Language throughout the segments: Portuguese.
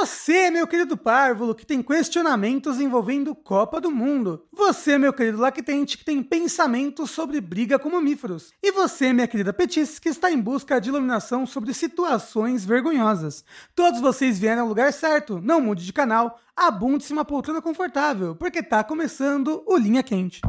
Você, meu querido párvulo, que tem questionamentos envolvendo Copa do Mundo. Você, meu querido lactente, que tem pensamentos sobre briga com mamíferos. E você, minha querida Petis, que está em busca de iluminação sobre situações vergonhosas. Todos vocês vieram ao lugar certo. Não mude de canal, abunde-se uma poltrona confortável, porque tá começando o Linha Quente.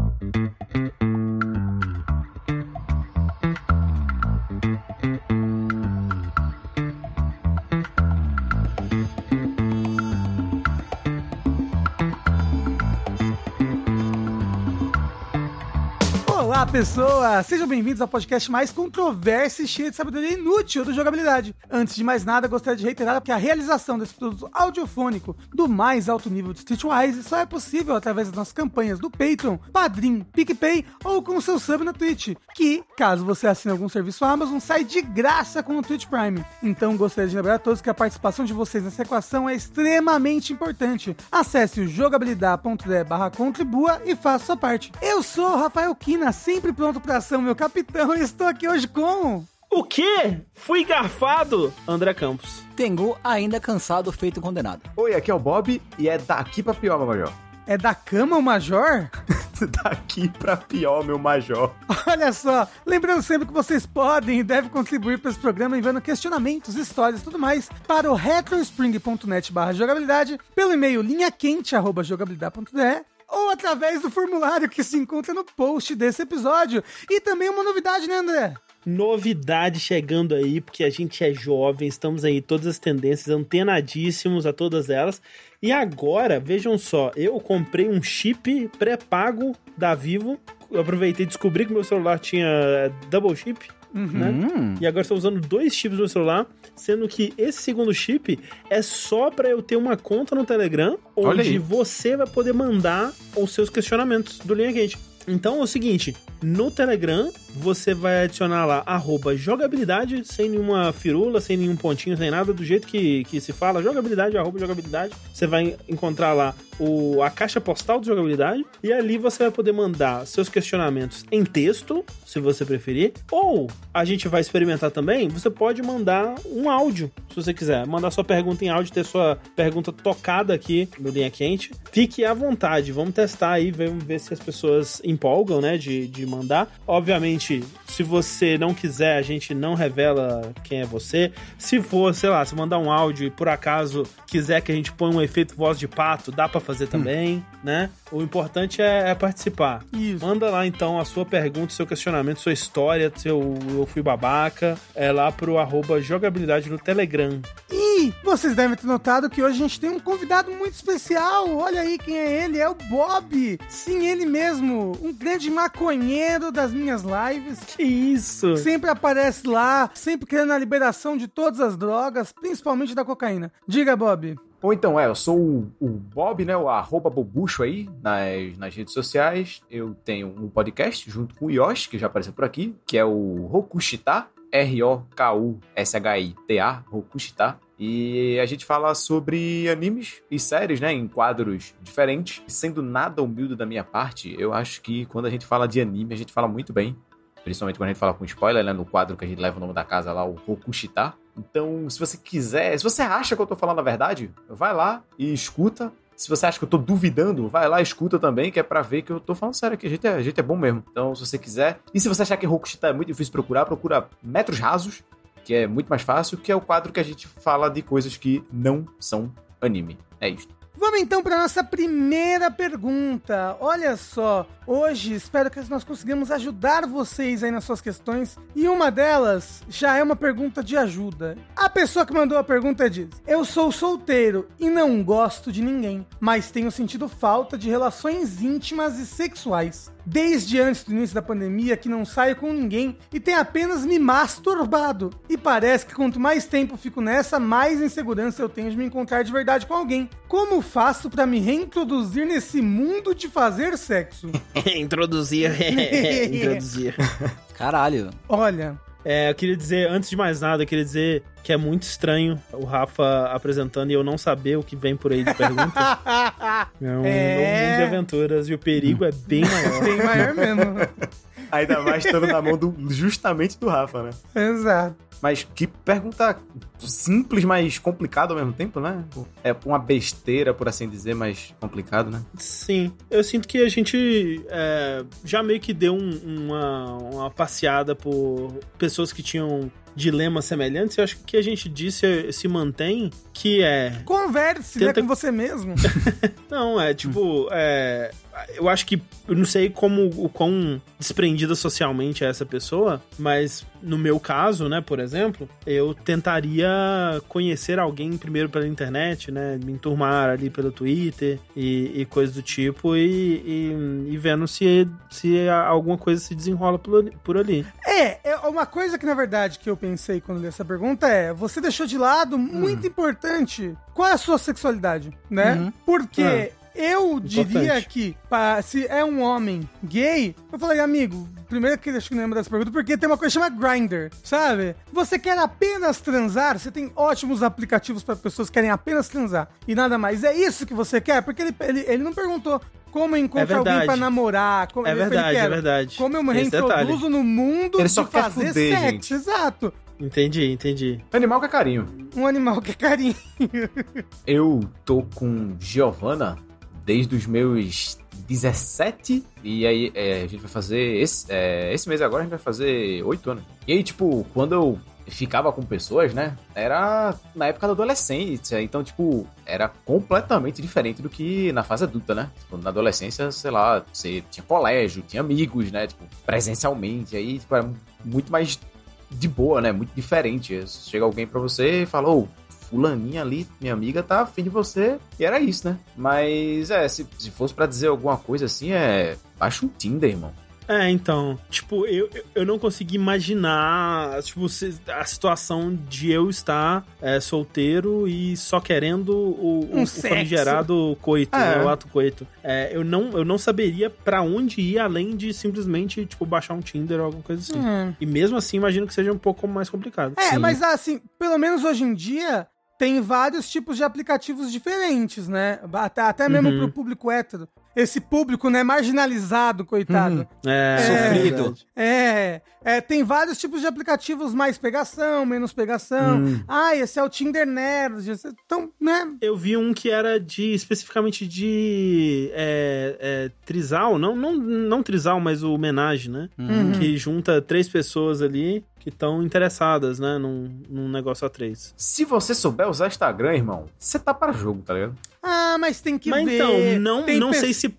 Olá, pessoas! Sejam bem-vindos ao podcast mais controverso e cheio de sabedoria inútil do jogabilidade. Antes de mais nada, gostaria de reiterar que a realização desse produto audiofônico do mais alto nível de Streetwise só é possível através das nossas campanhas do Patreon, Padrim, PicPay ou com o seu sub na Twitch, que, caso você assine algum serviço Amazon, sai de graça com o Twitch Prime. Então, gostaria de lembrar a todos que a participação de vocês nessa equação é extremamente importante. Acesse o jogabilidade.de barra contribua e faça sua parte. Eu sou o Rafael Kina, sempre pronto pra ação, meu capitão, e estou aqui hoje com... O quê? Fui garfado? André Campos. Tengu ainda cansado, feito condenado. Oi, aqui é o Bob e é daqui pra pior, meu major. É da cama o Major? daqui pra pior, meu major. Olha só, lembrando sempre que vocês podem e devem contribuir para esse programa enviando questionamentos, histórias e tudo mais para o retrospring.net barra jogabilidade, pelo e-mail linhaquente.jogabilidade.de ou através do formulário que se encontra no post desse episódio. E também uma novidade, né, André? Novidade chegando aí, porque a gente é jovem, estamos aí todas as tendências, antenadíssimos a todas elas. E agora, vejam só, eu comprei um chip pré-pago da Vivo. Eu aproveitei e descobri que meu celular tinha double chip. Né? E agora estou usando dois chips no meu celular, sendo que esse segundo chip é só para eu ter uma conta no Telegram, onde você vai poder mandar os seus questionamentos do Linha Quente. Então é o seguinte, no Telegram você vai adicionar lá jogabilidade, sem nenhuma firula, sem nenhum pontinho, sem nada, do jeito que, que se fala, jogabilidade, arroba jogabilidade. Você vai encontrar lá o, a caixa postal do jogabilidade e ali você vai poder mandar seus questionamentos em texto, se você preferir, ou a gente vai experimentar também, você pode mandar um áudio, se você quiser, mandar sua pergunta em áudio, ter sua pergunta tocada aqui no Linha Quente. Fique à vontade, vamos testar aí, vamos ver se as pessoas empolgam, né, de, de mandar. Obviamente, se você não quiser, a gente não revela quem é você. Se for, sei lá, se mandar um áudio e por acaso quiser que a gente ponha um efeito voz de pato, dá pra fazer também, né? O importante é, é participar. Isso. Manda lá então a sua pergunta, seu questionamento, sua história, seu eu fui babaca, é lá pro arroba jogabilidade no Telegram. E vocês devem ter notado que hoje a gente tem um convidado muito especial. Olha aí quem é ele, é o Bob. Sim, ele mesmo, um grande maconheiro das minhas lives. Que isso? Sempre aparece lá, sempre querendo a liberação de todas as drogas, principalmente da cocaína. Diga, Bob. Ou então, é, eu sou o, o Bob, né, o arroba bobucho aí nas, nas redes sociais. Eu tenho um podcast junto com o Yoshi, que já apareceu por aqui, que é o Rokushita, R-O-K-U-S-H-I-T-A, Rokushita. E a gente fala sobre animes e séries, né, em quadros diferentes. Sendo nada humilde da minha parte, eu acho que quando a gente fala de anime, a gente fala muito bem. Principalmente quando a gente fala com spoiler, né, no quadro que a gente leva o nome da casa lá, o Rokushita. Então, se você quiser, se você acha que eu tô falando a verdade, vai lá e escuta. Se você acha que eu tô duvidando, vai lá e escuta também, que é pra ver que eu tô falando sério, que a gente é, a gente é bom mesmo. Então, se você quiser. E se você achar que Rokushita é muito difícil procurar, procura Metros Rasos, que é muito mais fácil, que é o quadro que a gente fala de coisas que não são anime. É isto. Vamos então para nossa primeira pergunta. Olha só, hoje espero que nós conseguimos ajudar vocês aí nas suas questões. E uma delas já é uma pergunta de ajuda. A pessoa que mandou a pergunta diz: Eu sou solteiro e não gosto de ninguém, mas tenho sentido falta de relações íntimas e sexuais. Desde antes do início da pandemia que não saio com ninguém e tenho apenas me masturbado. E parece que quanto mais tempo fico nessa, mais insegurança eu tenho de me encontrar de verdade com alguém. Como faço para me reintroduzir nesse mundo de fazer sexo? introduzir, introduzir. Caralho. Olha, É, eu queria dizer, antes de mais nada, eu queria dizer que é muito estranho o Rafa apresentando e eu não saber o que vem por aí de pergunta. É um É. novo mundo de aventuras e o perigo é bem maior. bem maior mesmo. Ainda mais estando na mão do, justamente do Rafa, né? Exato. Mas que pergunta simples, mas complicada ao mesmo tempo, né? É uma besteira, por assim dizer, mas complicado, né? Sim, eu sinto que a gente é, já meio que deu um- uma, uma passeada por pessoas que tinham dilemas semelhantes. Eu acho que o que a gente disse se mantém, que é Converse, né, Tenta- com você mesmo. Não, é tipo, é, eu acho que eu não sei como o quão desprendida socialmente é essa pessoa, mas no meu caso, né, por exemplo, eu tentaria conhecer alguém primeiro pela internet, né, me enturmar ali pelo Twitter e, e coisas do tipo e, e- e vendo se, se alguma coisa se desenrola por ali. Por ali. É, é uma coisa que na verdade que eu pensei quando li essa pergunta é: você deixou de lado muito importante qual é a sua sexualidade, né? Uhum. Porque É. eu diria Importante. que pá, se é um homem gay, eu falei, amigo, primeiro que acho que não lembro dessa pergunta, porque tem uma coisa chamada Grindr, sabe? Você quer apenas transar, você tem ótimos aplicativos para pessoas que querem apenas transar e nada mais. É isso que você quer? Porque ele, ele, ele não perguntou. Como eu encontro É alguém pra namorar? Como, É verdade, quer, é verdade. Como eu me detalhe. reintroduzo no mundo Ele só de quer fazer fuder, sexo. gente. Exato. Entendi, entendi. Animal que é carinho. Um animal que é carinho. Eu tô com Giovanna desde os meus 17. E aí é, a gente vai fazer. Esse, é, esse mês agora a gente vai fazer 8 anos. E aí, tipo, quando eu ficava com pessoas, né? Era na época da adolescência. Então, tipo, era completamente diferente do que na fase adulta, né? Tipo, na adolescência, sei lá, você tinha colégio, tinha amigos, né? Tipo, presencialmente. Aí, tipo, era muito mais de boa, né? Muito diferente. Chega alguém pra você e fala, ô, fulaninha ali, minha amiga, tá afim de você. E era isso, né? Mas, é, se, se fosse pra dizer alguma coisa assim, é... Baixa um Tinder, irmão. É, então, tipo, eu, eu- não consegui imaginar, tipo, a situação de eu estar é, solteiro e só querendo o, Um o, o sexo. famigerado coito, É. né, o ato coito. É, eu, não, eu não saberia pra onde ir além de simplesmente, tipo, baixar um Tinder ou alguma coisa assim. Hum. E mesmo assim, imagino que seja um pouco mais complicado. É, Sim. mas assim, pelo menos hoje em dia, tem vários tipos de aplicativos diferentes, né? Até, até mesmo Uhum. pro público hétero. Esse público, né, marginalizado, coitado. Uhum. É, Sofrido. verdade. É, é, tem vários tipos de aplicativos, mais pegação, menos pegação. Hum. Ah, esse é o Tinder Nerd. esse- Então, né? Eu vi um que era de especificamente de é, é, trisal, não, não, não trisal, mas o homenagem, né? Uhum. Que junta três pessoas ali que estão interessadas, né? Num, num negócio a três. Se você souber usar Instagram, irmão, você tá para jogo, tá ligado? Ah, mas tem que Mas ver. então, não, Tem não pe- sei se.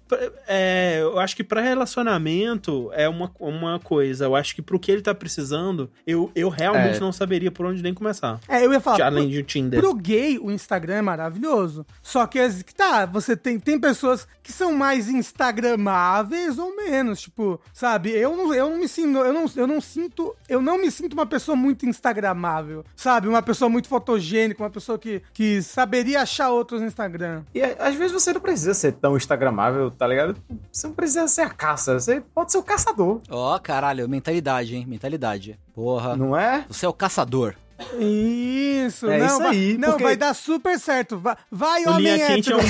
É, eu acho que pra relacionamento é uma, uma coisa. Eu acho que pro que ele tá precisando, eu, eu realmente É. não saberia por onde nem começar. É, eu ia falar. além de Tinder. Pro gay, o Instagram é maravilhoso. Só que que tá, você tem, tem pessoas que são mais instagramáveis ou menos, tipo, sabe? Eu não, eu não me sinto, eu não, eu não sinto, eu não me sinto uma pessoa muito instagramável, sabe? Uma pessoa muito fotogênica, uma pessoa que, que saberia achar outros no Instagram. E é, às vezes você não precisa ser tão instagramável, tá ligado? Você não precisa ser a caça, você pode ser o caçador, Ó, caralho, mentalidade, hein? Mentalidade. Porra. não é? Você é o caçador. Isso, É não, isso vai, aí, não, porque- vai dar super certo. Vai, vai O homem Linha Quente é um.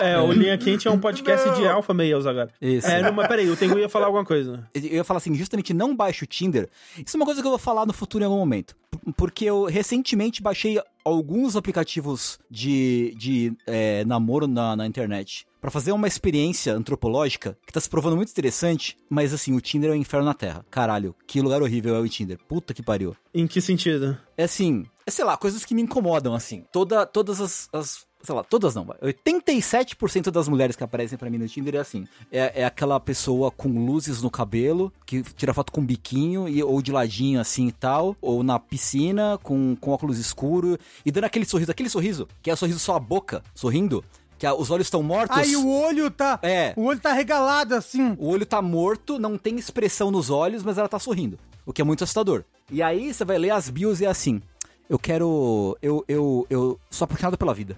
É, o Linha Quente é um podcast de Não. alfa males agora. Isso. É, não, mas peraí, o Tengu ia falar alguma coisa. Eu ia falar assim, justamente não baixe o Tinder. Isso é uma coisa que eu vou falar no futuro em algum momento. Porque eu recentemente baixei alguns aplicativos de, de é, namoro na, na internet. Pra fazer uma experiência antropológica que tá se provando muito interessante, mas assim, o Tinder é o inferno na Terra. Caralho, que lugar horrível é o Tinder. Puta que pariu. Em que sentido? É assim, é sei lá, coisas que me incomodam, assim. Toda, todas as, as- sei lá, todas não, vai. 87% das mulheres que aparecem pra mim no Tinder é assim. É, é aquela pessoa com luzes no cabelo, que tira foto com biquinho, e, ou de ladinho assim e tal, ou na piscina, com, com óculos escuro, e dando aquele sorriso, aquele sorriso, que é o sorriso só a boca, sorrindo, que a- os olhos estão mortos. Aí o olho tá. É. O olho tá regalado assim. O olho tá morto, não tem expressão nos olhos, mas ela tá sorrindo. O que é muito assustador. E aí você vai ler as bios e é assim. Eu quero. Eu, eu, eu sou apaixonado pela vida.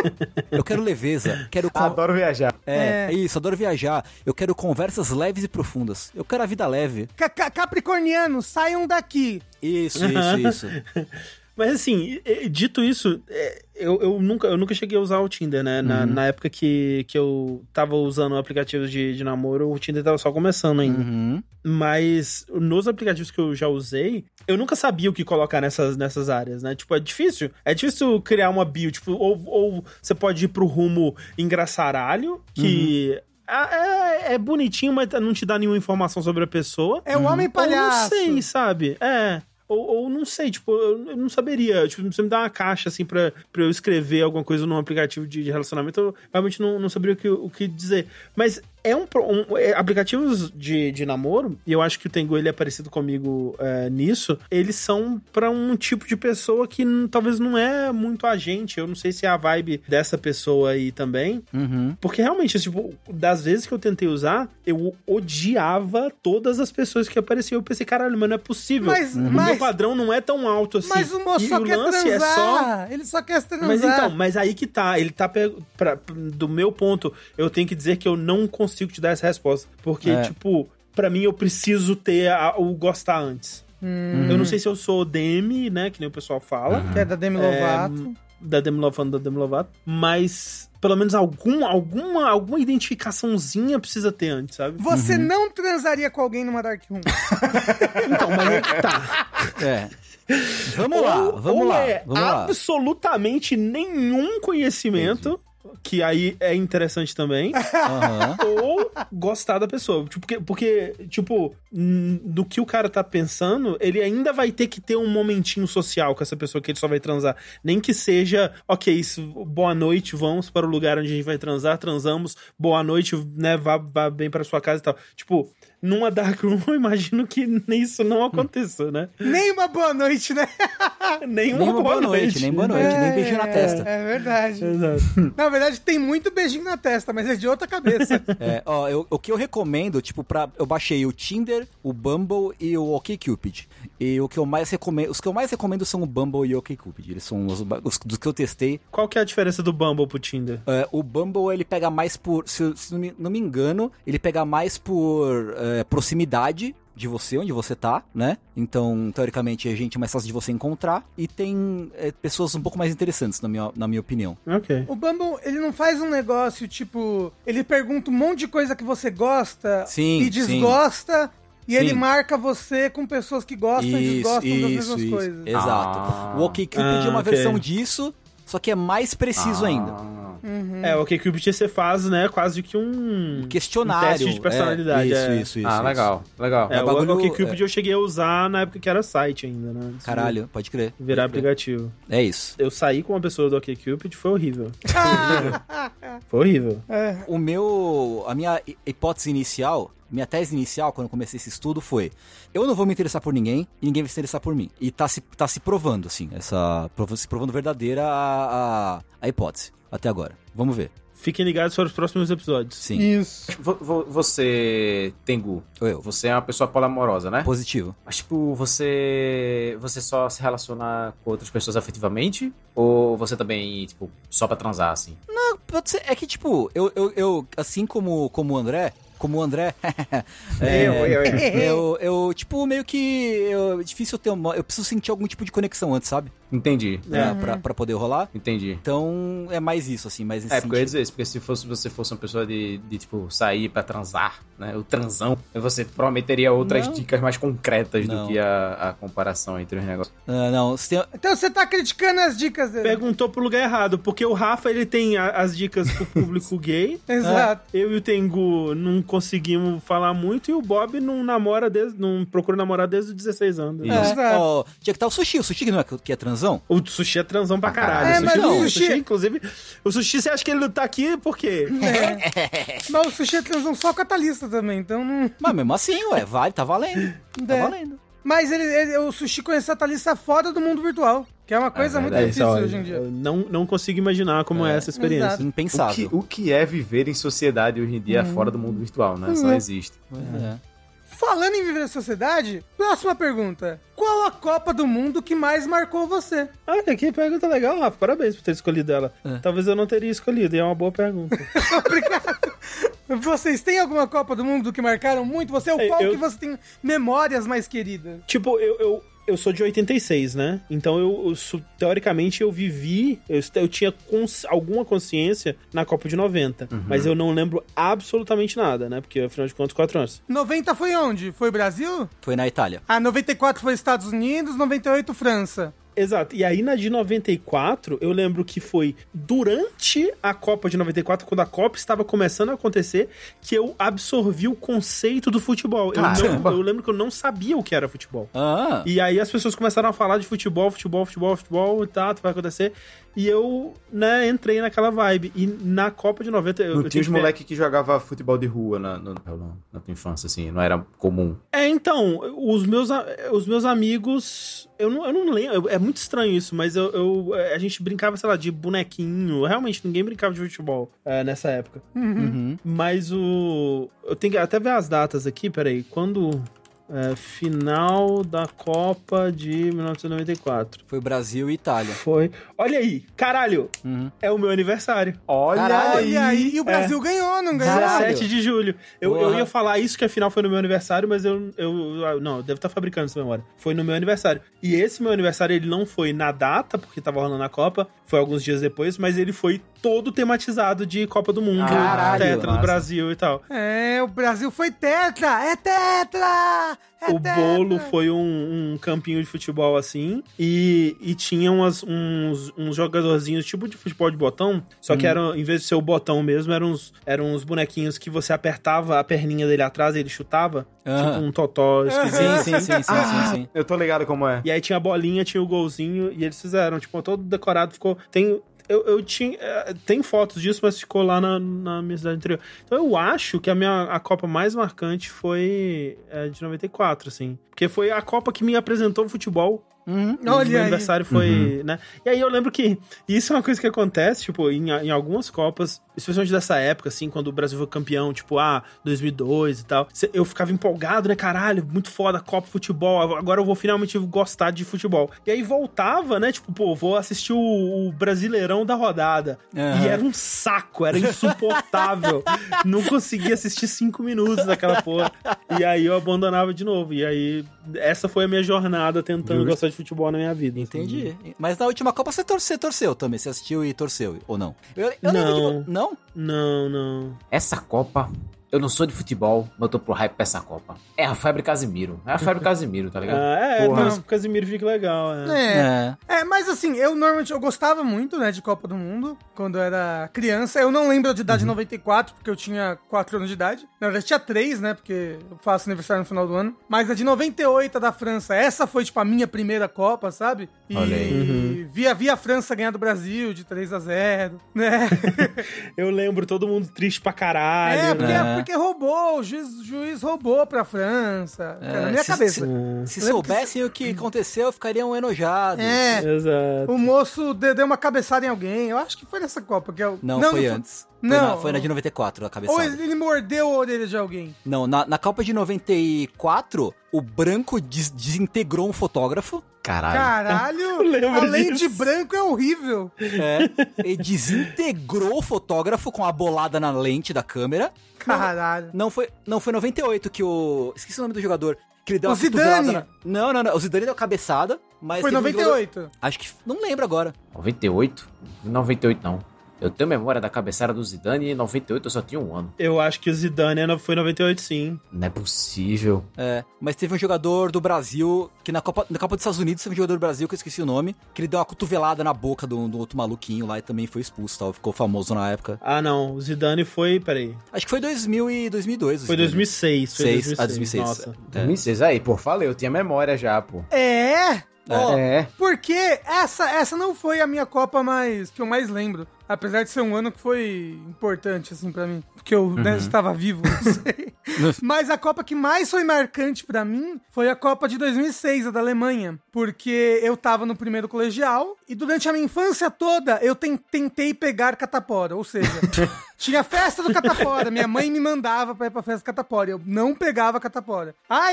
eu quero leveza. Quero. con- Adoro viajar. É, É. é isso, adoro viajar. Eu quero conversas leves e profundas. Eu quero a vida leve. Ca- Capricorniano, saiam daqui. Isso, isso, isso. Mas assim, dito isso, é, eu, eu, nunca, eu nunca cheguei a usar o Tinder, né? Na, na época que, que eu tava usando aplicativos de, de namoro, o Tinder tava só começando ainda. Uhum. Mas nos aplicativos que eu já usei, eu nunca sabia o que colocar nessas, nessas áreas, né? Tipo, é difícil. É difícil criar uma bio, tipo, ou, ou você pode ir pro rumo engraçaralho, que. É, é- é bonitinho, mas não te dá nenhuma informação sobre a pessoa. É o homem Ou palhaço. não sei, sabe? É. Ou, ou não sei, tipo, eu não saberia. Tipo, você me dá uma caixa, assim, pra, pra eu escrever alguma coisa num aplicativo de, de relacionamento, eu realmente não, não saberia o que, o que dizer. Mas é um, um- é, aplicativos de, de namoro, e eu acho que o Tengu ele é parecido comigo é, nisso, eles são pra um tipo de pessoa que talvez não é muito a gente. Eu não sei se é a vibe dessa pessoa aí também. Uhum. Porque realmente, tipo, das vezes que eu tentei usar, eu odiava todas as pessoas que apareciam. Eu pensei, caralho, mas não é possível. Mas- o mas- meu padrão não é tão alto assim. Mas o moço E só o quer lance transar. é só. Ele só quer transar. Mas então, mas aí que tá, ele tá pe- pra, do meu ponto, eu tenho que dizer que eu não consigo te dar essa resposta, porque É. tipo, pra mim eu preciso ter a- o gostar antes. Hum, Eu não sei se eu sou DM, né, que nem o pessoal fala, que é da Demi Lovato. da Demi Lovato, da Demi Lovato, mas pelo menos algum, alguma, alguma identificaçãozinha precisa ter antes, sabe? Você não transaria com alguém numa Dark Room. Então, mas aí que tá. É. Vamos lá, ou, vamos ou lá. é vamos lá. absolutamente nenhum conhecimento, que aí é interessante também, Aham. ou gostar da pessoa. Tipo, Porque, porque, tipo, do que o cara tá pensando, ele ainda vai ter que ter um momentinho social com essa pessoa que ele só vai transar. Nem que seja, ok, isso, boa noite, vamos para o lugar onde a gente vai transar, transamos, boa noite, né, vá, vá bem para sua casa e tal. Tipo, numa dark room, eu imagino que isso não aconteça, né? Nem uma boa noite, né? Nenhuma, Nem uma boa noite, nem boa noite, nem beijo na testa. É verdade. Exato. Na verdade, tem muito beijinho na testa, mas é de outra cabeça. É, ó, eu- o que eu recomendo, tipo, pra, eu baixei o Tinder, o Bumble e o OkCupid. E o que eu mais recomendo, os que eu mais recomendo são o Bumble e o OkCupid. Eles são os, os dos que eu testei. Qual que é a diferença do Bumble pro Tinder? É, o Bumble, ele pega mais por, se, eu- se não, me, não me engano, ele pega mais por é, proximidade de você, onde você tá, né? Então, teoricamente, é gente mais fácil de você encontrar. E tem é, pessoas um pouco mais interessantes, na minha, na minha opinião. Ok. O Bumble, ele não faz um negócio tipo. Ele pergunta um monte de coisa que você gosta Sim, e sim. E Sim. ele marca você com pessoas que gostam e desgostam das mesmas coisas. Exato. Ah. O OkCupid Ah, é uma ok. versão disso, só que é mais preciso ainda. Ah. É, o OkCupid você faz, né, quase que um... Questionário. Um teste de personalidade. É, é. isso, isso, isso. ah, isso. legal, legal. É, É, o bagulho- OkCupid eu cheguei a usar na época que era site ainda, né? antes Caralho, pode crer. Virar pode crer. aplicativo. É isso. Eu saí com uma pessoa do OkCupid, foi horrível. Ah, Foi horrível. é. O meu. A minha hi- hipótese inicial, minha tese inicial, quando eu comecei esse estudo, foi: eu não vou me interessar por ninguém e ninguém vai se interessar por mim. E tá se, tá se provando, assim, essa. Se provando verdadeira a, a, a hipótese. Até agora. Vamos ver. Fiquem ligados para os próximos episódios. Sim. Isso. Vo- vo- Você, Tengu, Eu. você é uma pessoa poliamorosa, né? Positivo. Mas, tipo, você. Você só se relaciona com outras pessoas afetivamente? Ou você também, tipo, só pra transar, assim? Pode ser- É que, tipo, eu, eu, eu assim como, como o André. Como o André. É, Eu, eu, eu. eu, eu, tipo, meio que. Eu, é difícil ter uma. Eu preciso sentir algum tipo de conexão antes, sabe? Entendi, Pra, pra, pra poder rolar. entendi. Então, é mais isso, assim, mais É, porque eu ia dizer isso, porque se fosse, você fosse uma pessoa de, de, tipo, sair pra transar, né, o transão, você provavelmente teria outras Não. dicas mais concretas Não. do que a, a comparação entre os negócios. Ah, não, se tem, Então você tá criticando as dicas dele. Perguntou pro lugar errado, porque o Rafa ele tem a- as dicas pro público gay. Exato. Eu e o Tengu não conseguimos falar muito e o Bob não namora desde, não procura namorar desde os 16 anos. Isso. É. Ó, tinha que estar o sushi. O sushi que não é que é transão? O sushi é transão pra caralho. É, o mas sushi, o sushi- sushi, inclusive, o sushi, você acha que ele não tá aqui por quê? Mas o sushi é transão só catalista também, então não. Mas mesmo assim, ué, vale, tá valendo. Tá É. valendo. Mas ele, ele- o sushi conhece a Thalissa fora do mundo virtual, que é uma coisa muito verdade. É, difícil olha, hoje em dia. eu não, não consigo imaginar como é, essa experiência. exato. O Impensável. que, o que é viver em sociedade hoje em dia fora do mundo virtual, né? Só Uhum. existe. É. Falando em viver na sociedade, próxima pergunta. Qual a Copa do Mundo que mais marcou você? Olha, que pergunta legal, Rafa. Parabéns por ter escolhido ela. É. Talvez eu não teria escolhido, e é uma boa pergunta. Obrigado. Vocês têm alguma Copa do Mundo que marcaram muito? Você é o Eu- qual eu- que você tem memórias mais queridas? tipo, eu, eu, eu sou de 86, né? Então eu, eu teoricamente eu vivi, eu, eu tinha cons- alguma consciência na Copa de 90, mas eu não lembro absolutamente nada, né? Porque afinal de contas, 4 anos. 90 foi onde? Foi Brasil? Foi na Itália. Ah, 94 foi Estados Unidos, 98 França. Exato. E aí na de 94, eu lembro que foi durante a Copa de 94, quando a Copa estava começando a acontecer, que eu absorvi o conceito do futebol. Eu, não- eu lembro que eu não sabia o que era futebol. Ah, E aí as pessoas começaram a falar de futebol, futebol, futebol, futebol e tá, vai acontecer. E eu, né, entrei naquela vibe. E na Copa de 90, eu, Não eu tinha os que moleque que jogava futebol de rua na, na, na tua infância, assim, não era comum. É, então, os meus, os meus amigos. Eu não, eu não lembro. É muito estranho isso, mas eu, eu- a gente brincava, sei lá, de bonequinho. Realmente, ninguém brincava de futebol é, nessa época. uhum. Mas o. Eu tenho que até ver as datas aqui, peraí. Quando. É, final da Copa de 1994. foi Brasil e Itália. Foi. Olha aí, caralho, Uhum. é o meu aniversário. Olha Caralho. Olha aí, e o Brasil ganhou, não ganhou? Caralho. 17 de julho. Eu, eu ia falar isso que afinal foi no meu aniversário, mas eu. eu não, eu devo estar fabricando essa memória. Foi no meu aniversário. E esse meu aniversário, ele não foi na data, porque tava rolando a Copa, foi alguns dias depois, mas ele foi todo tematizado de Copa do Mundo, Caralho, tetra do massa. Brasil e tal. É, o Brasil foi tetra! É tetra! O bolo foi um, um campinho de futebol assim. E, e tinha umas, uns, uns jogadorzinhos tipo de futebol de botão. Só Hum. que eram, em vez de ser o botão mesmo, eram uns, eram uns bonequinhos que você apertava a perninha dele atrás e ele chutava. Aham. Tipo um totó esquisito. Sim, sim, sim, sim, sim, sim. Eu tô ligado como é. E aí tinha a bolinha, tinha o golzinho, e eles fizeram, tipo, todo decorado, ficou. Tem. Eu, eu tinha. eh, Tem fotos disso, mas ficou lá na, na minha cidade anterior. Então eu acho que a minha a Copa mais marcante foi eh, de 94, assim. Porque foi a Copa que me apresentou o futebol. Uhum. meu Olha aí. aniversário foi, né? E aí eu lembro que isso é uma coisa que acontece, tipo, em, em algumas Copas, especialmente dessa época, assim, quando o Brasil foi campeão, tipo, ah, 2002 e tal. Eu ficava empolgado, né? Caralho, muito foda Copa Futebol. Agora eu vou finalmente gostar de futebol. E aí voltava, né? Tipo, pô, vou assistir o, o Brasileirão da rodada. Aham. E era um saco, era insuportável. Não conseguia assistir cinco minutos daquela porra. E aí eu abandonava de novo. E aí, essa foi a minha jornada tentando Justo. gostar de futebol na minha vida. Entendi. Mas na última Copa você, torce, você torceu também. Você assistiu e torceu, ou não? Eu, eu lembro Não. de... Não? Não, não. Essa Copa, eu não sou de futebol, mas eu tô pro hype pra essa Copa. É a Febre Casimiro. É a Febre Casimiro, tá ligado? Ah, é, Porra. Casimiro fica legal, é. É. É. É, mas assim, eu normalmente eu gostava muito, né, de Copa do Mundo quando eu era criança. Eu não lembro de idade de 94, porque eu tinha 4 anos de idade. Na verdade, tinha 3, né, porque eu faço aniversário no final do ano. Mas a de 98 a da França, essa foi, tipo, a minha primeira Copa, sabe? E Olha aí. via, via a França ganhar do Brasil de 3 a 0 né? Eu lembro todo mundo triste pra caralho. é, porque, né? Porque roubou, o juiz, o juiz roubou pra França. É, na minha se- cabeça. Se Lembro soubessem o que aconteceu, ficariam enojados. É, Exato. o moço de- deu uma cabeçada em alguém. Eu acho que foi nessa Copa. Que eu... Não, foi antes. Foi, Não. na, foi na de 94, a Ou cabeçada. ele, ele mordeu a orelha de alguém. Não, na, na Copa de 94, o branco des- desintegrou um fotógrafo. Caralho. Caralho! Além disso. de branco, é horrível. É. e desintegrou o fotógrafo com a bolada na lente da câmera. Caralho. Não foi, não foi 98 que o. Esqueci o nome do jogador. Que ele deu O Zidane. na- Não, não, não. O Zidane deu cabeçada, mas. Foi teve um jogador- 98. Acho que. Não lembro agora. 98? 98 não. Eu tenho memória da cabeçada do Zidane e em 98 eu só tinha um ano. Eu acho que o Zidane era- foi 98, sim. Não é possível. É, mas teve um jogador do Brasil, que na Copa, na Copa dos Estados Unidos teve um jogador do Brasil, que eu esqueci o nome, que ele deu uma cotovelada na boca do, do outro maluquinho lá e também foi expulso, tal, ficou famoso na época. Ah, não. O Zidane foi. Peraí. Acho que foi 2000 e 2002. o Foi Zidane. 2006. Foi Seis, 2006. ah, 2006. Nossa. É. 2006, aí, pô, falei, eu tinha memória já, pô. É! Ó, É. Porque essa, essa não foi a minha Copa mais que eu mais lembro. Apesar de ser um ano que foi importante, assim, pra mim. Porque eu né, estava vivo, não sei. Mas a Copa que mais foi marcante pra mim foi a Copa de 2006, a da Alemanha. Porque eu tava no primeiro colegial e durante a minha infância toda eu ten- tentei pegar catapora. Ou seja, Tinha festa do catapora. Minha mãe me mandava pra ir pra festa do catapora. Eu não pegava catapora. Ah,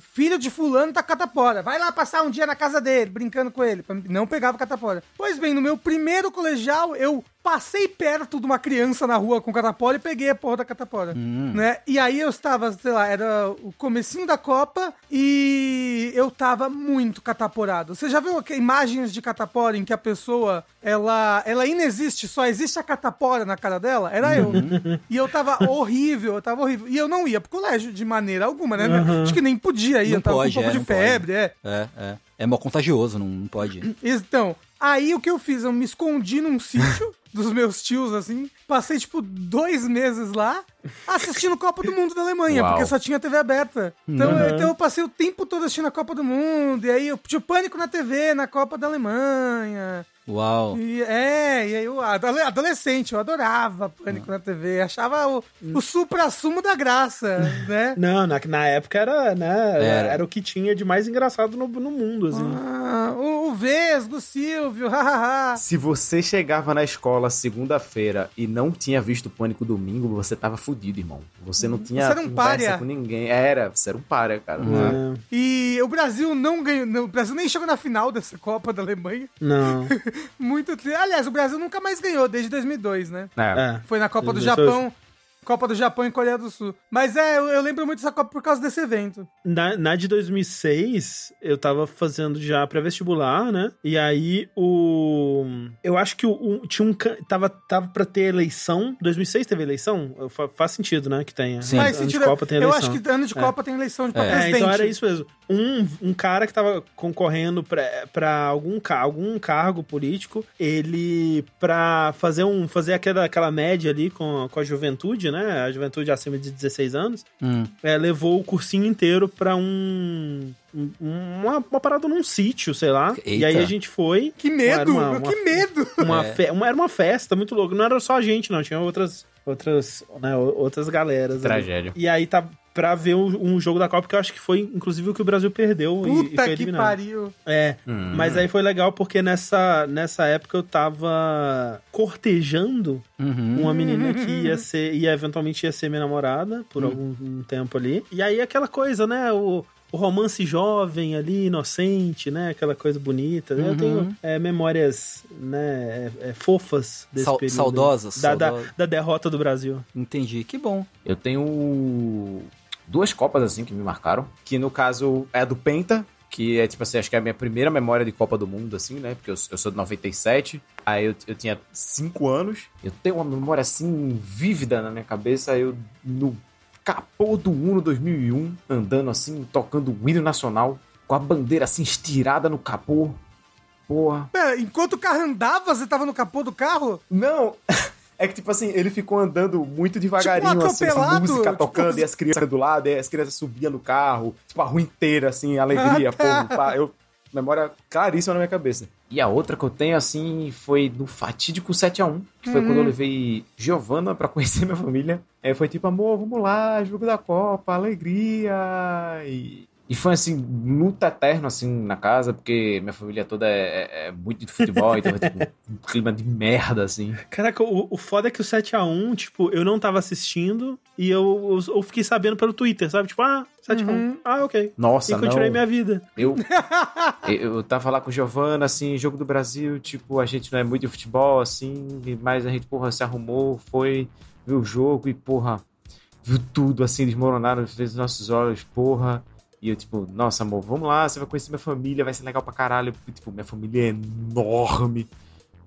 filho de fulano tá catapora. Vai lá passar um dia na casa dele, brincando com ele. Não pegava catapora. Pois bem, no meu primeiro colegial, eu passei perto de uma criança na rua com catapora e peguei a porra da catapora. Né? E aí eu estava, sei lá, era o comecinho da Copa e eu tava muito cataporado. Você já viu imagens de catapora em que a pessoa, ela, ela inexiste, só existe a catapora na cara dela? Era eu. E eu tava horrível, eu tava horrível. E eu não ia pro colégio de maneira alguma, né? Acho que nem podia ir, Não eu tava pode, com um pouco é, de não pode. febre, é. É, é. É mó contagioso, não, não pode. Então, aí o que eu fiz? Eu me escondi num sítio dos meus tios, assim. Passei, tipo, dois meses lá assistindo Copa do Mundo da Alemanha, Uau. porque só tinha TV aberta. Então, Uhum. eu, então eu passei o tempo todo assistindo a Copa do Mundo, e aí eu tinha pânico na TV, na Copa da Alemanha. Uau. E, é, e aí eu, adole- adolescente, eu adorava Pânico na TV, achava o, o supra-sumo da graça, né? Não, na, na época era, né? Era. Era. o que tinha de mais engraçado no, no mundo, assim. Ah, o, o Vesgo, o Silvio, hahaha. Se você chegava na escola segunda-feira e não tinha visto Pânico domingo, você tava fudido, irmão. Você não tinha Você era um conversa pária. com ninguém. Era, você era um párea, cara. É. E o Brasil não ganhou, o Brasil nem chegou na final dessa Copa da Alemanha. Não. Muito triste. Aliás, o Brasil nunca mais ganhou desde 2002, né? É. É. Foi na Copa do 2002. Japão. Copa do Japão e Coreia do Sul. Mas é, eu, eu lembro muito dessa Copa por causa desse evento. Na, na de 2006, eu tava fazendo já pré-vestibular, né? E aí o. Eu acho que o, o- tinha um. Tava, tava pra ter eleição. 2006 teve eleição? Fa- faz sentido, né? Que tenha. Sim. Faz Ano de sentido. Copa tem eu eleição. acho que ano de É. Copa tem eleição de pra É, É, presidente. então era isso mesmo. Um, um cara que tava concorrendo pra, pra algum, algum cargo político, ele, pra fazer, um, fazer aquela, aquela média ali com, com a juventude, né? A juventude acima de 16 anos, Hum. é, levou o cursinho inteiro pra um. um- Uma, uma parada num sítio, sei lá. E Eita. aí a gente foi. Que medo! Era uma- uma- que medo! Uma É. fe- uma- era uma festa muito louca. Não era só a gente, não. Tinha outras. Outras, né, outras galeras. ali. Tragédia. E aí tá pra ver um, um jogo da Copa, que eu acho que foi, inclusive, o que o Brasil perdeu e- e, Puta foi que eliminado. pariu. É, Hum. mas aí foi legal porque nessa, nessa época eu tava cortejando Uhum. uma menina que ia ser, ia eventualmente ia ser minha namorada por Hum. algum um tempo ali. E aí aquela coisa, né, o, o romance jovem ali, inocente, né, aquela coisa bonita. Eu Uhum. tenho é, memórias, né, é, é, fofas desse Sau- período. saudosas, Da, da, da derrota do Brasil. Entendi. Que bom. Eu tenho duas copas assim que me marcaram, que no caso é a do Penta, que é tipo assim, acho que é a minha primeira memória de Copa do Mundo, assim, né? Porque eu, eu sou de 97, aí eu, eu tinha 5 anos, eu tenho uma memória assim vívida na minha cabeça, eu no capô do Uno 2001, andando assim, tocando o hino nacional, com a bandeira assim estirada no capô. Porra. Pera, enquanto o carro andava, você tava no capô do carro? Não! É que, tipo assim, ele ficou andando muito devagarinho, Tipo um assim, essa atropelado, música tipo- tocando, e as crianças do lado, e as crianças subiam no carro, tipo, a rua inteira, assim, alegria, povo, pá. Eu, memória claríssima na minha cabeça. E a outra que eu tenho, assim, foi no fatídico 7x1, que foi Uhum. quando eu levei Giovana pra conhecer minha família. Aí foi tipo, amor, vamos lá, jogo da Copa, alegria. E, e foi, assim, luta eterna, assim, na casa, porque minha família toda é, é- é muito de futebol, então tipo, um clima de merda, assim. Caraca, o, o foda é que o 7x1, tipo, eu não tava assistindo e eu, eu, eu fiquei sabendo pelo Twitter, sabe? Tipo, ah, 7x1. Uhum. Ah, ok. Nossa, e continuei não. minha vida. Eu, eu eu tava lá com o Giovana, assim, jogo do Brasil, tipo, a gente não é muito de futebol, assim, mas a gente, porra, se arrumou, foi, viu o jogo e, porra, viu tudo, assim, desmoronar nos fez os nossos olhos, porra. E eu, tipo, nossa, amor, vamos lá, você vai conhecer minha família, vai ser legal pra caralho. Porque, tipo, minha família é enorme.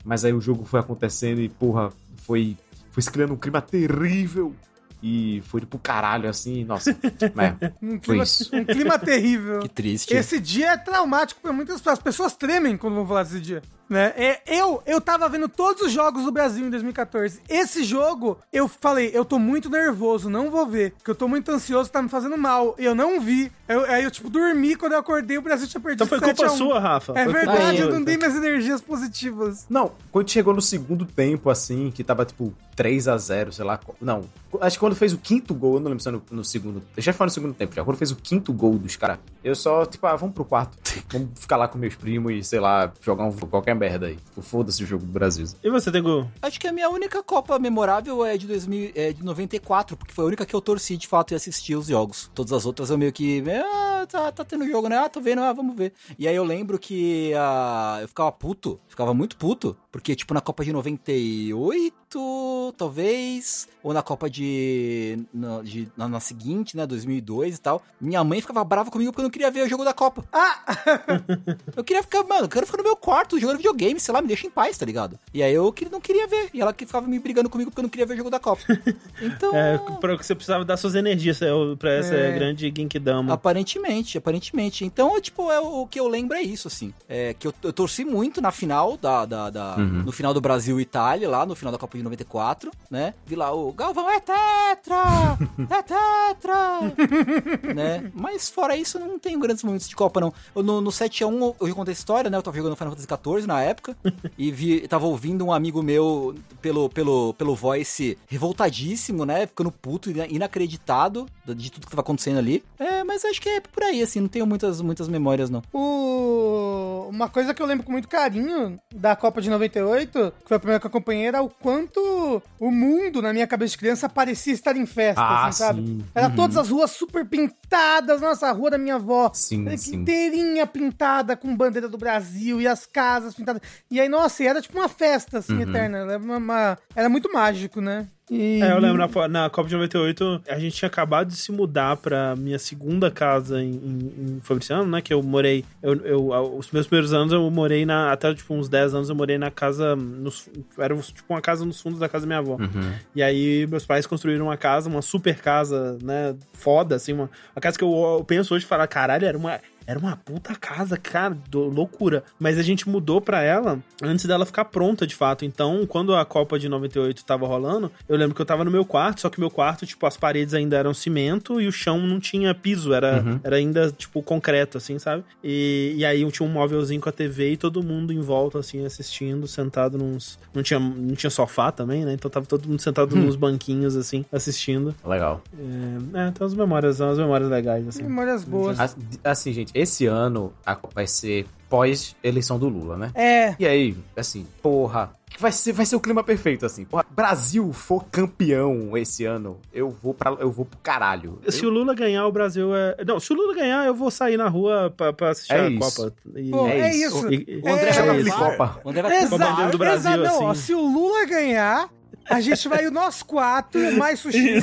Mas aí o jogo foi acontecendo e, porra, foi, foi se criando um clima terrível. E foi pro caralho, assim, nossa. é, Um Foi clima, isso. um clima terrível. Que triste. Esse dia é traumático pra muitas pessoas. As pessoas tremem quando vão falar desse dia. Né? É, eu, eu tava vendo todos os jogos do Brasil em 2014. Esse jogo, eu falei, eu tô muito nervoso, não vou ver. Porque eu tô muito ansioso, tá me fazendo mal. Eu não vi. Eu- aí eu, tipo, dormi quando eu acordei, o Brasil tinha perdido Então foi 7 culpa a 1. sua, Rafa. É Foi verdade, eu não dei minhas energias positivas. Não, quando chegou no segundo tempo, assim, que tava tipo 3 a 0 sei lá. Não, acho que quando fez o quinto gol, eu não lembro se foi no, no segundo. Eu já foi no segundo tempo já. Quando fez o quinto gol dos caras, eu só, tipo, ah, vamos pro quarto. Vamos ficar lá com meus primos e, sei lá, jogar um, qualquer merda aí. Foda-se o jogo do Brasil. E você, Tengu? Acho que a minha única Copa memorável é de 2000, é de 94, porque foi a única que eu torci de fato e assisti os jogos. Todas as outras eu meio que, ah, tá, tá tendo jogo, né? Ah, tô vendo, ah, vamos ver. E aí eu lembro que ah, eu ficava puto, ficava muito puto, porque tipo na Copa de 98, talvez, ou na Copa de na, de, na, na seguinte, né, 2002 e tal, minha mãe ficava brava comigo porque eu não queria ver o jogo da Copa. Ah! Eu queria ficar, mano, eu quero ficar no meu quarto jogando videogame, sei lá, me deixa em paz, tá ligado? E aí eu que- não queria ver. E ela que ficava me brigando comigo porque eu não queria ver o jogo da Copa. Então. É, pra que você precisava dar suas energias é, pra essa É. grande Genkidama. Aparentemente, aparentemente. Então, tipo, é, o que eu lembro é isso, assim. É que eu, eu torci muito na final da. da, da- Uhum. No final do Brasil e Itália, lá no final da Copa de 94, né? Vi lá o Galvão é tetra! É tetra! né? Mas fora isso, não tenho grandes momentos de Copa, não. Eu, no, no 7x1 eu, eu contei a história, né? Eu tava jogando Final Fantasy XIV na época e vi, tava ouvindo um amigo meu pelo, pelo, pelo voice revoltadíssimo, né? Ficando puto, ina- inacreditado de tudo que tava acontecendo ali. É, mas acho que é por aí, assim, não tenho muitas, muitas memórias, não. O... Uma coisa que eu lembro com muito carinho da Copa de 98, que foi a primeira que eu acompanhei, era o quanto o mundo, na minha cabeça de criança, parecia estar em festa, Ah, assim, sabe? sim. Era todas as ruas super pintadas, nossa, a rua da minha avó, Sim, inteirinha pintada com bandeira do Brasil e as casas pintadas. E aí, nossa, era tipo uma festa, assim, eterna. Era, uma- uma- era muito mágico, né? E... É, eu lembro, na, na Copa de 98, a gente tinha acabado de se mudar pra minha segunda casa em, em, em Fabriciano, né? Que eu morei. Eu, eu, os meus primeiros anos eu morei na. Até tipo uns 10 anos eu morei na casa. Nos, era tipo uma casa nos fundos da casa da minha avó. Uhum. E aí, meus pais construíram uma casa, uma super casa, né? Foda, assim, uma, uma casa que eu, eu penso hoje e falar, caralho, era uma. Era uma puta casa, cara, do- loucura. Mas a gente mudou pra ela antes dela ficar pronta, de fato. Então, quando a Copa de 98 tava rolando, eu lembro que eu tava no meu quarto, só que meu quarto, tipo, as paredes ainda eram cimento e o chão não tinha piso, era, Uhum. era ainda, tipo, concreto, assim, sabe? E, e aí eu tinha um móvelzinho com a TV e todo mundo em volta, assim, assistindo, sentado nos. Não tinha, não tinha sofá também, né? Então tava todo mundo sentado nos banquinhos, assim, assistindo. Legal. É, é, tem umas memórias, são umas memórias legais, assim. Memórias boas. As- Assim, gente, esse ano vai ser pós-eleição do Lula, né? É, E aí, assim, porra, vai ser, vai ser o clima perfeito, assim. Porra, Brasil for campeão esse ano, eu vou para eu vou pro caralho. Se o Lula ganhar, o Brasil é. Não, se o Lula ganhar, eu vou sair na rua pra, pra assistir É a isso. Copa. E- Pô, é é isso. E- O André É, vai. Copa. O André vai bandeira do Brasil, exato, não, ó, assim. se o Lula ganhar, a gente vai o nosso quatro, mais sushi.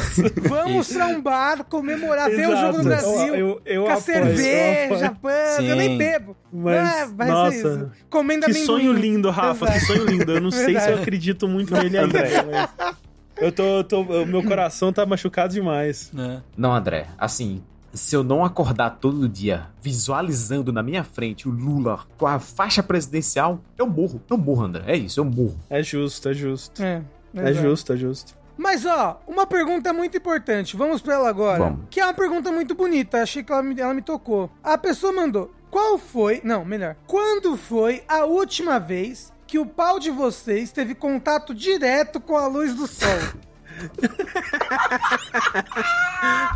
Vamos pra um bar comemorar, ver o Exato. jogo no Brasil. Eu, eu, eu com a apoio, eu cerveja, apoio. pano, eu nem bebo. Mas, Ah, vai nossa, ser isso. Comendo Que amendoim. sonho lindo, Rafa, que Exato. sonho lindo. Eu não sei se eu acredito muito nele ainda. mas Eu tô, tô- o meu coração tá machucado demais. né? Não, André, assim, se eu não acordar todo dia visualizando na minha frente o Lula com a faixa presidencial, eu morro. Eu morro, André. É isso, eu morro. É justo, é justo. É, É exato. justo, é justo. Mas ó, uma pergunta muito importante. Vamos pra ela agora. Vamos. Que é uma pergunta muito bonita. Achei que ela me, ela me tocou. A pessoa mandou: Qual foi. Não, melhor. Quando foi a última vez que o pau de vocês teve contato direto com a luz do sol?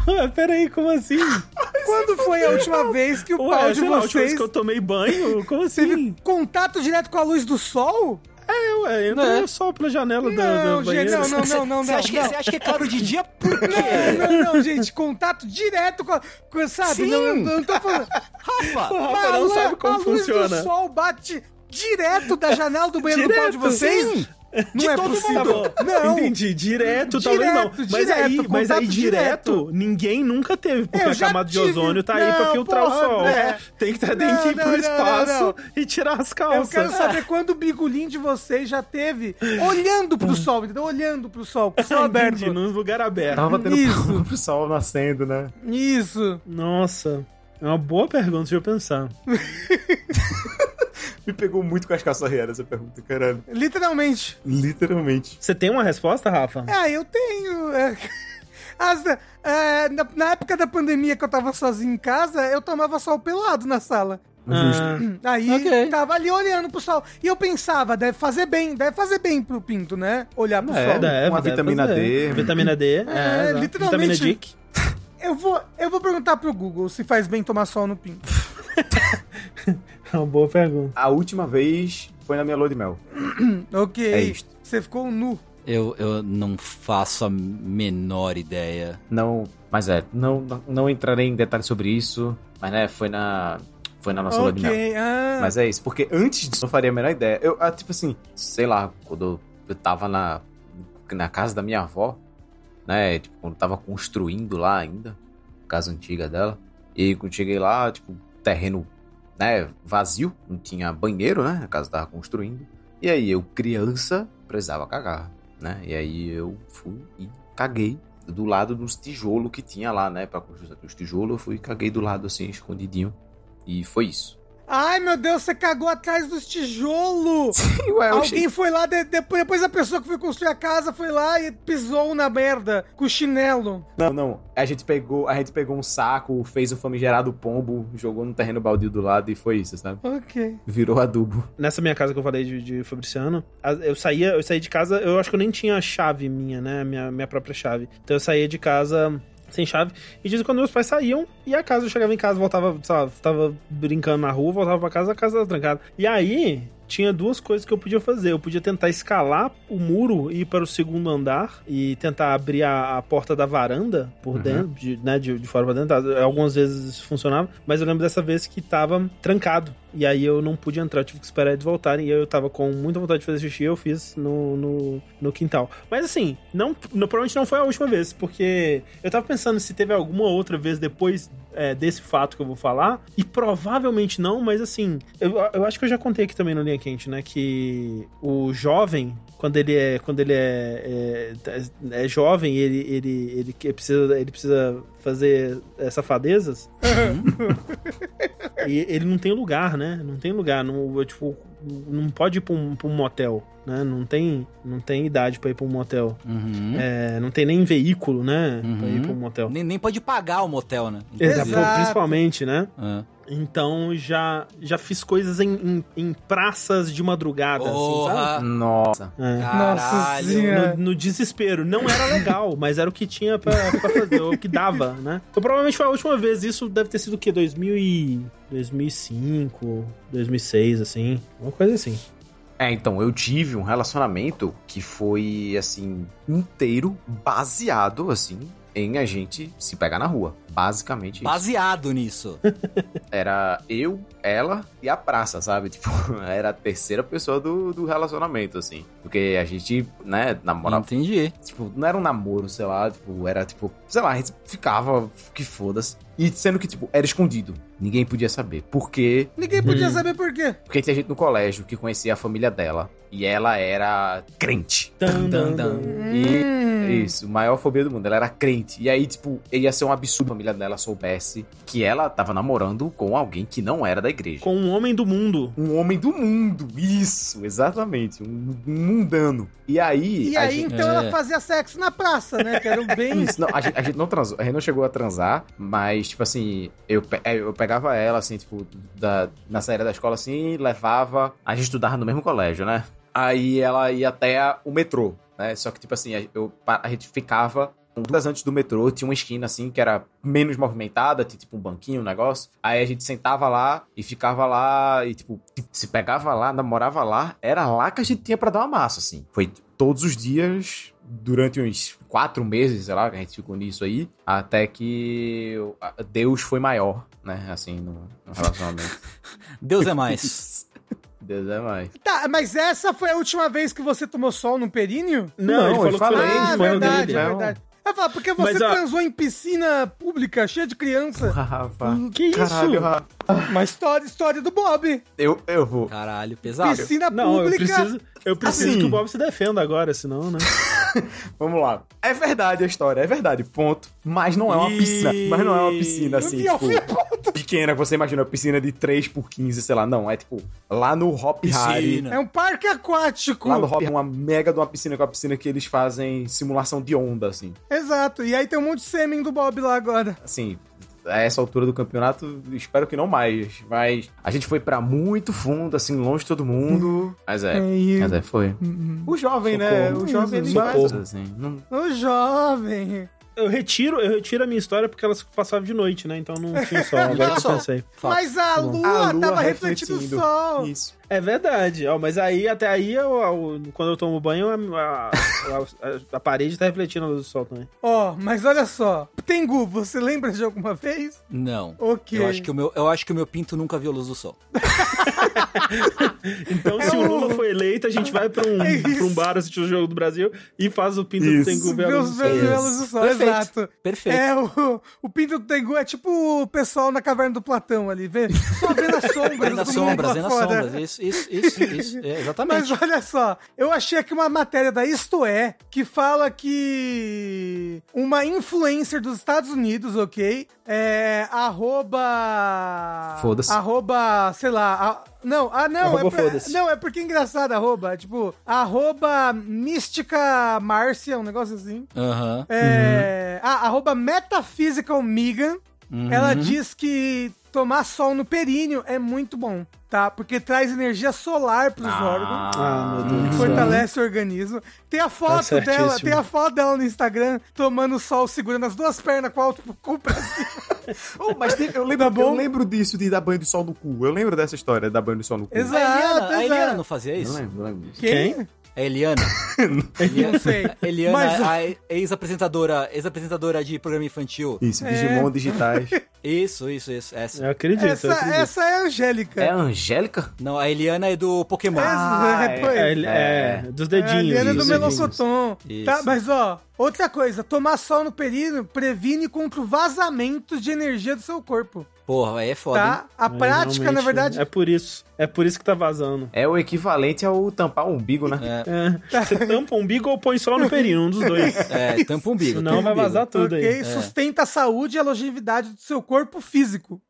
Ué, peraí, como assim? Quando foi a última vez que o Ué, pau de sei lá, a última vez vocês que eu tomei banho? Como assim? teve contato direto com a luz do sol? É, ué, entra Né? e só pela janela da, Não, da gente, banheira. não, não, não, não, Você não. acha, que, não. você acha que é claro de dia? Por quê? Não, não, gente, contato direto com a. Com, sabe? Sim. Não, eu não tô falando. Rafa! O Rafa não a, sabe como a luz funciona. do sol bate direto da janela do banheiro do pau de Direto, vocês? sim. Não De é todo possível. Bom, Não. entendi. Direto, talvez não. Direto, Mas direto, aí, mas aí direto, direto. ninguém nunca teve, porque Eu a camada de ozônio tá aí pra Não, filtrar porra, o sol. André. Tem que, tem Não, que ir não, pro não, espaço não, e tirar as Eu calças. quero saber quando o bigolim de vocês já teve olhando pro sol, entendeu? Olhando pro sol, com o sol aberto. Entendi, num lugar aberto. Tava batendo Isso. pro sol nascendo, né? Isso. Nossa, é uma boa pergunta, deixa eu pensar. Me pegou muito com as calças reais essa pergunta, caralho. Literalmente. Literalmente. Você tem uma resposta, Rafa? Ah, eu tenho. é. As- é, na, na época da pandemia que eu tava sozinho em casa, eu tomava sol pelado na sala. Ah, Aí Ok. tava ali olhando pro sol. E eu pensava, deve fazer bem, deve fazer bem pro pinto, né? Olhar pro É, sol. deve. Uma deve vitamina fazer. D. Vitamina D, é, É, literalmente. Vitamina Dick. Eu vou, eu vou perguntar pro Google se faz bem tomar sol no pinto. É uma boa pergunta. A última vez foi na minha lua de mel. Ok. É isto. Você ficou nu. Eu, eu não faço a menor ideia. Não, mas é, não, não, não entrarei em detalhes sobre isso, mas né, foi na foi na nossa lua de mel. ok. Ah. Mas é isso, porque antes disso eu não faria a menor ideia. Eu, ah, tipo assim, sei lá, quando eu, eu tava na, na casa da minha avó, né? Tipo, quando eu tava construindo lá ainda, casa antiga dela. E quando cheguei lá, tipo, terreno, né, vazio, não tinha banheiro, né? A casa tava construindo. E aí eu, criança, precisava cagar, né? E aí eu fui e caguei do lado dos tijolos que tinha lá, né? Pra construir os tijolos, eu fui e caguei do lado assim, escondidinho. E foi isso. Ai, meu Deus, você cagou atrás dos tijolos! Ué, eu Alguém foi lá, de- depois, depois a pessoa que foi construir a casa foi lá e pisou na merda com o chinelo. Não, não. A gente pegou, a gente pegou um saco, fez um famigerado pombo, jogou no terreno baldio do lado e foi isso, sabe? Ok. Virou adubo. Nessa minha casa que eu falei de, de Fabriciano, eu saía, eu saí de casa, eu acho que eu nem tinha chave minha, né? Minha, minha própria chave. Então eu saía de casa sem chave. E diz quando meus pais saíam, e a casa, eu chegava em casa, voltava, lá, tava brincando na rua, voltava pra casa, a casa tava trancada. E aí, tinha duas coisas que eu podia fazer. Eu podia tentar escalar o muro e ir para o segundo andar e tentar abrir a, a porta da varanda por Uhum. dentro, de, né, de, de fora pra dentro. Algumas vezes isso funcionava, mas eu lembro dessa vez que tava trancado. E aí eu não pude entrar, tive que esperar eles voltarem. E eu tava com muita vontade de fazer xixi, eu fiz no, no, no quintal. Mas assim, não, não- provavelmente não foi a última vez, porque eu tava pensando se teve alguma outra vez depois é, desse fato que eu vou falar, e provavelmente não, mas assim, eu, eu acho que eu já contei aqui também no Linha Quente, né, que o jovem, quando ele é, quando ele é, é, é jovem, ele, ele, ele, que precisa, ele precisa fazer é, safadezas, e ele não tem lugar, né, não tem lugar, não, tipo, não pode ir pra um, pra um motel, né, não tem, não tem idade pra ir pra um motel. Uhum. É, não tem nem veículo, né? Pra Uhum. ir pro motel. Nem, nem pode pagar o motel, né? Exato. Principalmente, né? Ah. Então já, já fiz coisas em, em, em praças de madrugada, assim, Porra! sabe? Nossa. É. Nossa Caralho! senhora. No, no desespero. Não era legal, mas era o que tinha pra, pra fazer, o que dava, né? Então provavelmente foi a última vez. Isso deve ter sido o quê? 2000 e... 2005, 2006, assim. Uma coisa assim. É, então, eu tive um relacionamento que foi, assim, inteiro baseado, assim, em a gente se pegar na rua. Basicamente isso. Baseado nisso. Era eu, ela e a praça, sabe? Tipo, era a terceira pessoa do, do relacionamento, assim. Porque a gente, né, namorava. Entendi. Tipo, não era um namoro, sei lá, tipo, era tipo, sei lá, a gente ficava, que foda-se. E sendo que, tipo, era escondido. Ninguém podia saber. Porque Ninguém podia Hum. saber por quê. Porque tinha gente no colégio que conhecia a família dela. E ela era crente. Dan, dan, dan. E Hum. isso, maior fobia do mundo. Ela era crente. E aí, tipo, ia ser um absurdo a família dela soubesse que ela tava namorando com alguém que não era da igreja. Com um homem do mundo. Um homem do mundo. Isso, exatamente. Um mundano. E aí. E a aí, gente- então, É. ela fazia sexo na praça, né? Que era o bem... Isso, não, a, gente, a gente não transou, a gente não chegou a transar, mas, tipo assim, eu, é, eu pegava ela, assim, tipo, da, na saída da escola, assim, levava. A gente estudava no mesmo colégio, né? Aí ela ia até o metrô, né? Só que, tipo assim, eu, a gente ficava. Duas antes do metrô, tinha uma esquina assim que era menos movimentada, tinha tipo um banquinho, um negócio. Aí a gente sentava lá e ficava lá e, tipo, se pegava lá, namorava lá, era lá que a gente tinha pra dar uma massa, assim. Foi todos os dias, durante uns quatro meses, sei lá, que a gente ficou nisso aí, até que Deus foi maior, né? Assim, no, no relacionamento. Deus é mais. Deus é mais. Tá, mas essa foi a última vez que você tomou sol no períneo? Não, Não, ele falou eu que foi, falei, ah, foi verdade, dele. é não. verdade. Eu falo, porque você Mas, ó- transou em piscina pública, cheia de criança. Rafa. Que isso? Caralho, Rafa. Uma história, história do Bob. Eu, eu vou. Caralho, pesado. Piscina Não, eu pública. preciso, eu preciso Assim. que o Bob se defenda agora, senão, né? Vamos lá. É verdade a história, é verdade, ponto. Mas não é uma piscina. Mas não é uma piscina assim, Pior, tipo, pequena. Você imagina uma piscina de 3 por 15, sei lá. Não, é tipo, lá no Hop Harry. Piscina. É um parque aquático. Lá no Hop uma mega de uma piscina com a piscina que eles fazem simulação de onda, assim. Exato. E aí tem um monte de sêmen do Bob lá agora. Assim, a essa altura do campeonato, espero que não mais. Mas a gente foi pra muito fundo, assim, longe de todo mundo. Mas é. Aí- Mas é, foi. Hum, O jovem, né? Socorro. O jovem, ele faz, assim. Não... O jovem. Eu retiro, eu retiro a minha história porque elas passavam de noite, né? Então não tinha sol. Agora que eu pensei. Mas a lua, A lua tava refletindo o sol. Isso. É verdade, ó, mas aí até aí eu, eu- quando eu tomo banho a, a- a- a parede tá refletindo a luz do sol também. Ó, mas olha só. Tengu, você lembra de alguma vez? Não. Ok. Eu acho, que o meu, eu acho que o meu pinto nunca viu a luz do sol. Então se o Lula for eleito, a gente vai pra um, É pra um bar assistir o Jogo do Brasil e faz o pinto Isso. do Tengu ver a luz os do sol. velos do sol, Perfeito. exato. Perfeito. É, o, o Pinto do Tengu é tipo o pessoal na caverna do Platão ali, vê? Só vendo as sombras Vendo as sombras, vendo as sombras. Isso, isso, isso, isso. É, exatamente. Mas olha só, eu achei aqui uma matéria da Isto É que fala que uma influencer dos Estados Unidos, ok? É. Arroba. Foda-se. Arroba, sei lá. a- não, ah, não, Arroba é, não, é porque é engraçado, arroba. Tipo, arroba Mística Márcia, um negócio assim. Aham. É, ah, arroba Metaphysical Megan. Uhum. Ela diz que tomar sol no períneo é muito bom, tá? Porque traz energia solar pros órgãos. Ah, meu Deus do céu. Fortalece o organismo. Tem a foto Tá dela, tem a foto dela no Instagram tomando sol, segurando as duas pernas com o alto cu pra cima. Oh, mas tem- eu, lembro, Tá bom? eu lembro disso de dar banho de sol no cu. Eu lembro dessa história, de dar banho de sol no cu. Exato. A Eliana, a. Eliana não fazia Não isso? lembro, não lembro disso. Quem? A Eliana. Não sei. Eliana, Mas- a ex-apresentadora ex-apresentadora de programa infantil. Isso, É. Digimon digitais. Isso, isso, isso. Essa. Eu acredito, eu Essa, acredito. essa é a Angélica. É a Angélica? Não, a Eliana é do Pokémon. Ah, é. É, ele- é, dos dedinhos. É, a Eliana é do. Isso. Tá, mas ó, outra coisa, tomar sol no períneo previne contra o vazamento de energia do seu corpo, Porra, aí é foda, tá? A Mas prática, na verdade, É por isso. É por isso que tá vazando. É o equivalente ao tampar o umbigo, né? É, É, você tampa o umbigo ou põe sol no períneo, um dos dois. é, tampa o umbigo. Senão tampa vai umbigo. vazar tudo ok? aí. Sustenta a saúde e a longevidade do seu corpo físico.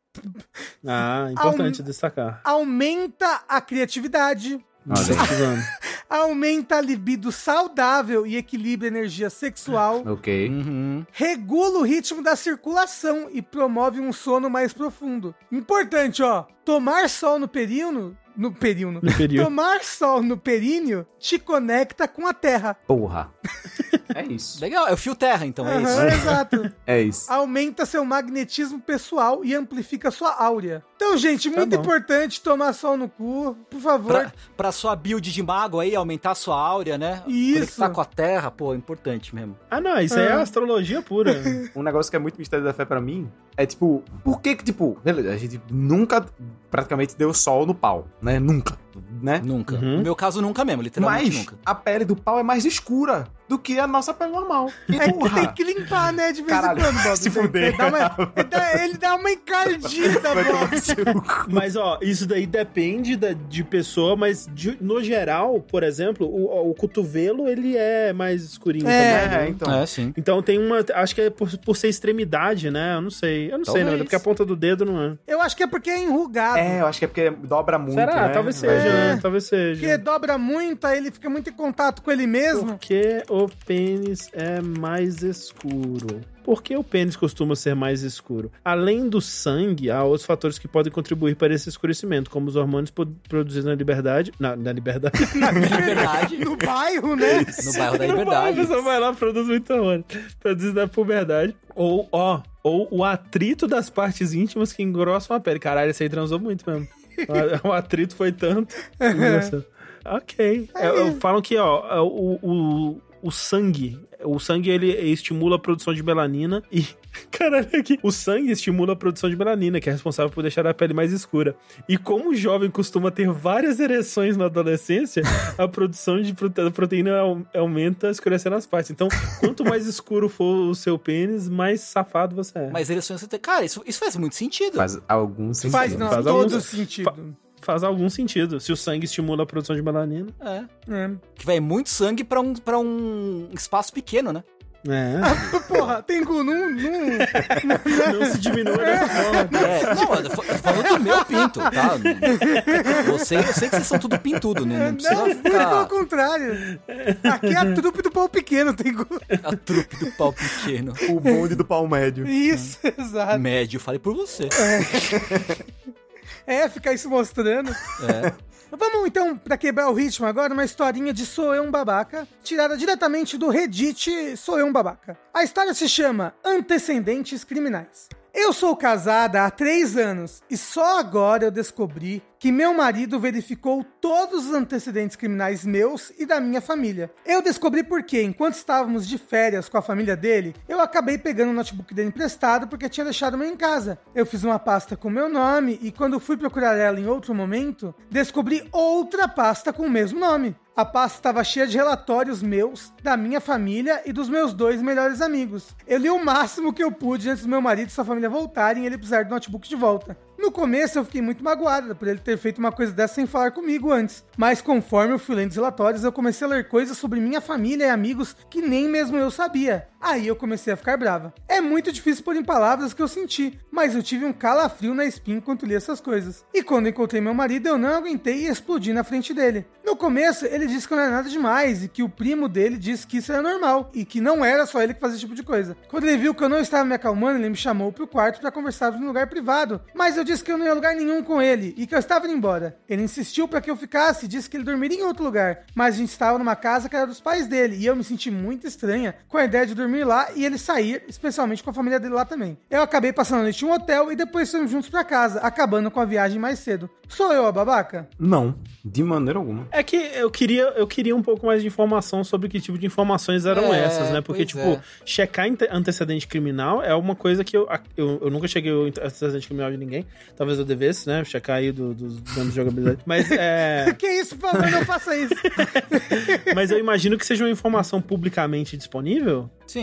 Ah, importante destacar. Aumenta a criatividade. aumenta a libido saudável e equilibra a energia sexual, Ok. Uhum. regula o ritmo da circulação e promove um sono mais profundo. Importante, ó, tomar sol no períneo, no períneo, No período. tomar sol no períneo te conecta com a terra. Porra. É isso. Legal, é o fio terra, então, é Aham, isso. exato. É isso. Aumenta seu magnetismo pessoal e amplifica sua áurea. Então, gente, Tá muito bom. importante tomar sol no cu, por favor. Pra, pra sua build de mago aí, aumentar sua áurea, né? Isso. Conectar com a terra, pô, é importante mesmo. Ah, não, isso aí é astrologia pura. Um negócio que é muito mistério da fé pra mim é tipo, por que que, tipo, beleza, a gente nunca praticamente deu sol no pau, né? Nunca, né? Nunca. Uhum. No meu caso, nunca mesmo, literalmente Mas nunca. a pele do pau é mais escura do que a nossa pele normal. É tem que limpar, né, de vez Caralho, em quando, Bob. se Ele fuder. dá uma- ele, dá, ele dá uma encardida, Bob. Mas, ó, isso daí depende da- de pessoa, mas de- no geral, por exemplo, o, o cotovelo, ele é mais escurinho É. também. É, né? então. É, sim. Então tem uma. Acho que é por, por ser extremidade, né? Eu não sei. Eu não sei, Talvez. não. Porque a ponta do dedo não é. Eu acho que é porque é enrugado. É, eu acho que é porque dobra muito, Será? né? Talvez seja, É. né? Talvez seja. Porque dobra muito, aí ele fica muito em contato com ele mesmo. Porque o pênis é mais escuro. Por que o pênis costuma ser mais escuro? Além do sangue, há outros fatores que podem contribuir para esse escurecimento, como os hormônios produzidos na liberdade. Na, na liberdade. Na liberdade. No bairro, né? no bairro da A liberdade. pessoa vai lá e produz muito hormônio. Produzido na puberdade. Ou, ó, ou o atrito das partes íntimas que engrossam a pele. Caralho, esse aí transou muito mesmo. O- o atrito foi tanto. Engraçado. ok. É, é, falam que, ó, é, o, o, o sangue. O sangue ele estimula a produção de melanina e. Caralho, aqui. O sangue estimula a produção de melanina, que é responsável por deixar a pele mais escura. E como o jovem costuma ter várias ereções na adolescência, a produção de prote- proteína au- aumenta escurecendo as partes. Então, quanto mais escuro for o seu pênis, mais safado você é. Mas ereções... Cara, isso, isso faz muito sentido. Faz algum sentido. Faz, não, Faz todo algum- sentido. Faz algum sentido. Se o sangue estimula a produção de melanina. É. É. Que vai muito sangue pra um, pra um espaço pequeno, né? É. Porra, tem cu, não, não, Não se diminui dessa forma. É, não, eu tô fa- eu tô falando do meu pinto, tá? Você, eu sei que vocês são tudo pintudo, não, não precisa Não, muito pelo ficar contrário. Aqui é a trupe do pau pequeno, tem cu. a trupe do pau pequeno. O bonde do pau médio. Isso, exato. Médio, falei por você. É, ficar isso mostrando. É. Vamos então, pra quebrar o ritmo agora, uma historinha de Sou Eu um Babaca, tirada diretamente do Reddit Sou Eu um Babaca. A história se chama Antecedentes Criminais. Eu sou casada há três anos e só agora eu descobri que meu marido verificou todos os antecedentes criminais meus e da minha família. Eu descobri porque, enquanto estávamos de férias com a família dele, eu acabei pegando o notebook dele emprestado porque tinha deixado meu em casa. Eu fiz uma pasta com meu nome e quando fui procurar ela em outro momento, descobri outra pasta com o mesmo nome. A pasta estava cheia de relatórios meus, da minha família e dos meus dois melhores amigos. Eu li o máximo que eu pude antes do meu marido e sua família voltarem e ele precisar do notebook de volta. No começo eu fiquei muito magoada por ele ter feito uma coisa dessa sem falar comigo antes. Mas conforme eu fui lendo os relatórios, eu comecei a ler coisas sobre minha família e amigos que nem mesmo eu sabia. Aí eu comecei a ficar brava. É muito difícil pôr em palavras o que eu senti, mas eu tive um calafrio na espinha enquanto li essas coisas. E quando encontrei meu marido, eu não aguentei e explodi na frente dele. No começo, ele disse que não era nada demais e que o primo dele disse que isso era normal e que não era só ele que fazia esse tipo de coisa. Quando ele viu que eu não estava me acalmando, ele me chamou pro quarto para conversar em um lugar privado, mas eu disse que eu não ia lugar nenhum com ele e que eu estava indo embora. Ele insistiu para que eu ficasse e disse que ele dormiria em outro lugar, mas a gente estava numa casa que era dos pais dele e eu me senti muito estranha com a ideia de dormir lá e ele sair, especialmente com a família dele lá também. Eu acabei passando a noite em um hotel e depois fomos juntos para casa, acabando com a viagem mais cedo. Sou eu a babaca? Não, de maneira alguma. É que eu queria, eu queria um pouco mais de informação sobre que tipo de informações eram É, essas, né? Porque, tipo, é. checar ante- antecedente criminal é uma coisa que eu, eu, eu nunca cheguei o antecedente criminal de ninguém. Talvez eu devesse, né? Checar aí do- dos donos de jogabilidade. Mas é. Que isso, por favor, não faça isso. Mas eu imagino que seja uma informação publicamente disponível. Sim.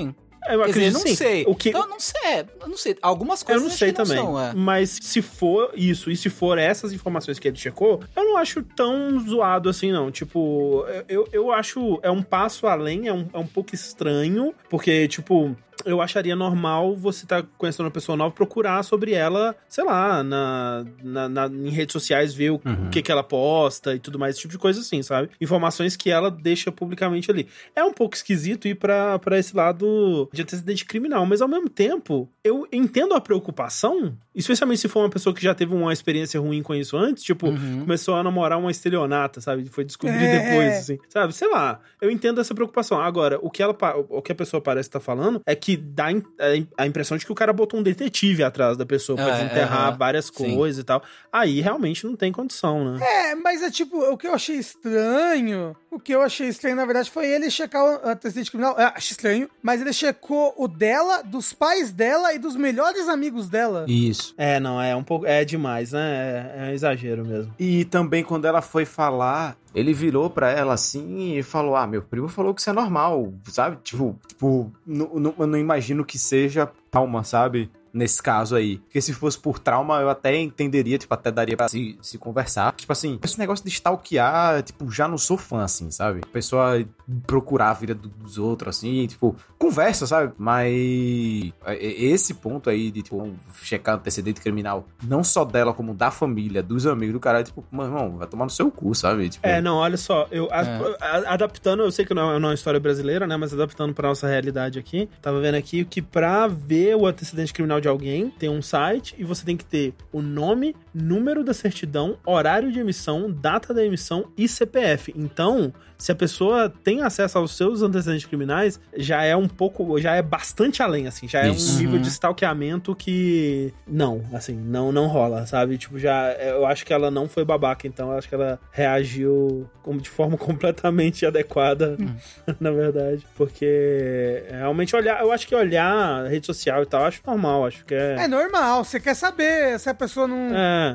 Eu Quer dizer, acredito não sim. sei. O que, Então, eu não sei. Eu não sei. Algumas Eu coisas não acho sei que não também. são, é. Mas se for isso, e se for essas informações que ele checou, eu não acho tão zoado assim, não. Tipo, eu, eu acho. É um passo além, é um, é um pouco estranho, porque, tipo. Eu acharia normal você estar conhecendo uma pessoa nova, procurar sobre ela, sei lá, na, na, na- em redes sociais, ver o, Uhum. o que, que ela posta e tudo mais, esse tipo de coisa assim, sabe? Informações que ela deixa publicamente ali. É um pouco esquisito ir pra, pra esse lado de antecedente criminal, mas ao mesmo tempo, eu entendo a preocupação, especialmente se for uma pessoa que já teve uma experiência ruim com isso antes, tipo, Uhum. começou a namorar uma estelionata, sabe? Foi descobrir É. depois, assim, sabe? Sei lá, eu entendo essa preocupação. Agora, o que, ela, o que a pessoa parece estar falando é que dá im- a im- a impressão de que o cara botou um detetive atrás da pessoa pra É, desenterrar aham. várias Sim. coisas e tal. Aí realmente não tem condição, né? É, mas é tipo, o que eu achei estranho, o que eu achei estranho, na verdade, foi ele checar o antecedente criminal. É, achei estranho, mas ele checou o dela, dos pais dela e dos melhores amigos dela. Isso. É, não, é um pouco. É demais, né? É, é um exagero mesmo. E também quando ela foi falar, ele virou pra ela assim e falou: Ah, meu primo falou que isso é normal, sabe? Tipo, tipo não, eu não imagino que seja trauma, sabe? Nesse caso aí. Porque se fosse por trauma, eu até entenderia, tipo, até daria pra se, se conversar. Tipo assim, esse negócio de stalkear, tipo, já não sou fã, assim, sabe? A pessoa procurar a vida do- dos outros, assim, tipo, conversa, sabe? Mas é- é- esse ponto aí de, tipo, checar antecedente criminal, não só dela, como da família, dos amigos do cara, tipo, meu irmão, vai tomar no seu cu, sabe? Tipo, É, não, olha só, eu a- É. a- adaptando, eu sei que não é não é uma história brasileira, né, mas adaptando pra nossa realidade aqui, tava vendo aqui que pra ver o antecedente criminal de alguém, tem um site e você tem que ter o nome, número da certidão, horário de emissão, data da emissão e CPF. Então, se a pessoa tem acesso aos seus antecedentes criminais, já é um pouco, já é bastante além, assim, já é Isso. um nível Uhum. de stalkeamento que não, assim, não não rola, sabe? Tipo, já eu acho que ela não foi babaca, então eu acho que ela reagiu como de forma completamente adequada, na verdade, porque realmente olhar, eu acho que olhar rede social e tal, eu acho normal, acho que é É normal, você quer saber se a pessoa não, é,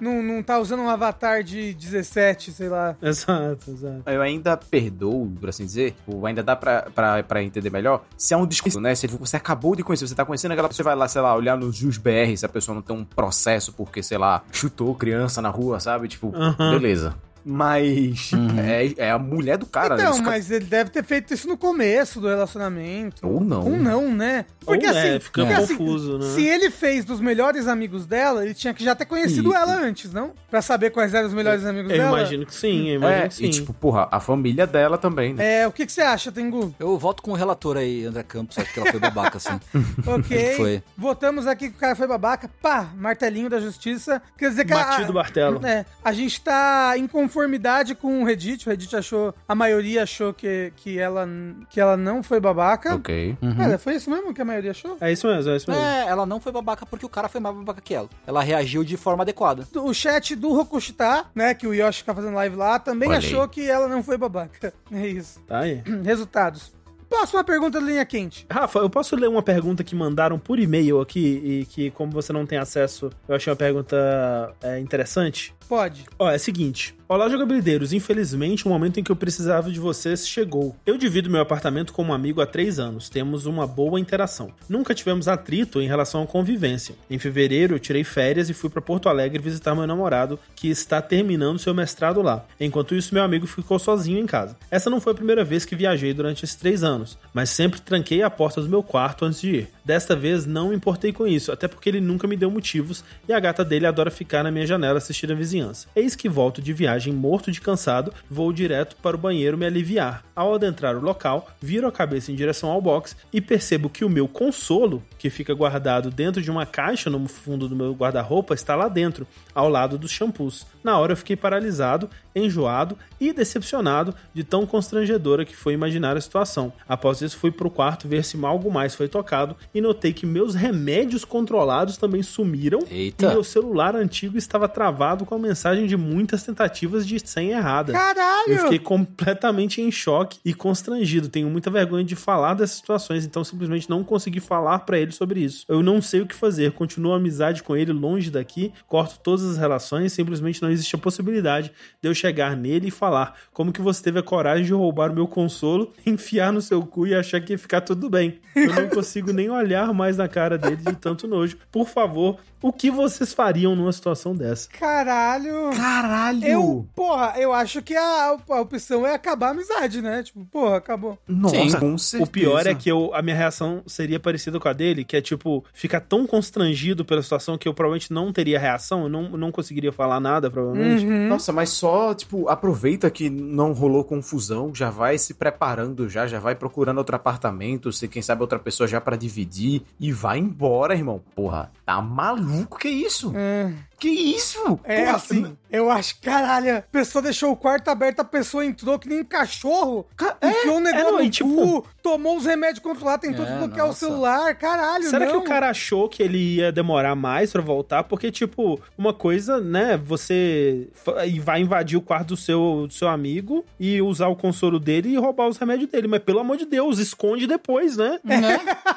não, não tá usando um avatar de 17, sei lá. exato, exato. Eu ainda perdoo, por assim dizer, tipo, ainda dá pra, pra, pra entender melhor, se é um desconhecido, né? Se você acabou de conhecer, você tá conhecendo aquela pessoa, você vai lá, sei lá, olhar nos Jus BR, se a pessoa não tem um processo porque, sei lá, chutou criança na rua, sabe? Tipo, Aham. beleza. Mas Uhum. é, é a mulher do cara, né? então, ca- mas ele deve ter feito isso no começo do relacionamento. Ou não. Ou não, né? Porque Ou, assim, é, fica porque, assim, confuso, né? se ele fez dos melhores amigos dela, ele tinha que já ter conhecido E- ela antes, não? Pra saber quais eram os melhores amigos Eu dela. imagino que sim, eu imagino É, que sim. e tipo, porra, a família dela também, né? É, o que, que você acha, Tengu? Eu voto com o relator aí, André Campos, só que ela foi babaca, assim. Ok. Foi. Votamos aqui que o cara foi babaca. Pá, martelinho da justiça. Quer dizer que Batido a, martelo. É, a gente tá em conformidade com o Reddit. O Reddit achou, a maioria achou que, que, ela, que ela não foi babaca. Ok. Cara, foi isso mesmo que a maioria achou? É isso mesmo, é isso mesmo. É, ela não foi babaca porque o cara foi mais babaca que ela. Ela reagiu de forma adequada. O chat do Rokushita, né, que o Yoshi fica fazendo live lá, também Olha achou aí. que ela não foi babaca. É isso. Tá aí. Resultados. Próxima pergunta da linha quente. Rafa, eu posso ler uma pergunta que mandaram por e-mail aqui e que, como você não tem acesso, eu achei uma pergunta é, interessante? Pode. Ó, é o seguinte. Olá, jogabilideiros. Infelizmente, o momento em que eu precisava de vocês chegou. Eu divido meu apartamento com um amigo há três anos. Temos uma boa interação. Nunca tivemos atrito em relação à convivência. Em fevereiro, eu tirei férias e fui para Porto Alegre visitar meu namorado, que está terminando seu mestrado lá. Enquanto isso, meu amigo ficou sozinho em casa. Essa não foi a primeira vez que viajei durante esses três anos, mas sempre tranquei a porta do meu quarto antes de ir. Desta vez, não importei com isso, até porque ele nunca me deu motivos e a gata dele adora ficar na minha janela assistindo a vizinhança. Eis que volto de viagem morto de cansado, vou direto para o banheiro me aliviar. Ao adentrar o local, viro a cabeça em direção ao box e percebo que o meu consolo, que fica guardado dentro de uma caixa no fundo do meu guarda-roupa, está lá dentro, ao lado dos shampoos. Na hora eu fiquei paralisado, enjoado e decepcionado de tão constrangedora que foi imaginar a situação. Após isso, fui pro quarto ver se algo mais foi tocado e notei que meus remédios controlados também sumiram Eita. e meu celular antigo estava travado com a mensagem de muitas tentativas de senha errada. Caralho! Eu fiquei completamente em choque e constrangido. Tenho muita vergonha de falar dessas situações, então simplesmente não consegui falar pra ele sobre isso. Eu não sei o que fazer. Continuo a amizade com ele longe daqui, corto todas as relações, simplesmente não existe a possibilidade de eu chegar nele e falar como que você teve a coragem de roubar o meu consolo, enfiar no seu cu e achar que ia ficar tudo bem. Eu não consigo nem olhar mais na cara dele de tanto nojo. Por favor, o que vocês fariam numa situação dessa? Caralho! Caralho! Eu, porra, eu acho que a, a opção é acabar a amizade, né? Tipo, porra, acabou. Nossa, Sim. com O certeza. pior é que eu, a minha reação seria parecida com a dele, que é tipo, ficar tão constrangido pela situação que eu provavelmente não teria reação, eu não, não conseguiria falar nada, provavelmente. Uhum. Nossa, mas só, tipo, aproveita que não rolou confusão, já vai se preparando já, já vai procurando outro apartamento, se quem sabe outra pessoa já pra dividir e vai embora, irmão. Porra, tá maluco? Que isso? É, Que isso? é Porra, assim, eu acho, caralho, a pessoa deixou o quarto aberto, a pessoa entrou que nem um cachorro, Ca- enfiou o negócio é, não, no e tipo- cu, tomou os remédios controlados, tentou É, desbloquear o nossa. celular, caralho, Será não. que o cara achou que ele ia demorar mais pra voltar? Porque, tipo, uma coisa, né, você e vai invadir o quarto do seu, do seu amigo e usar o consolo dele e roubar os remédios dele. Mas, pelo amor de Deus, esconde depois, né?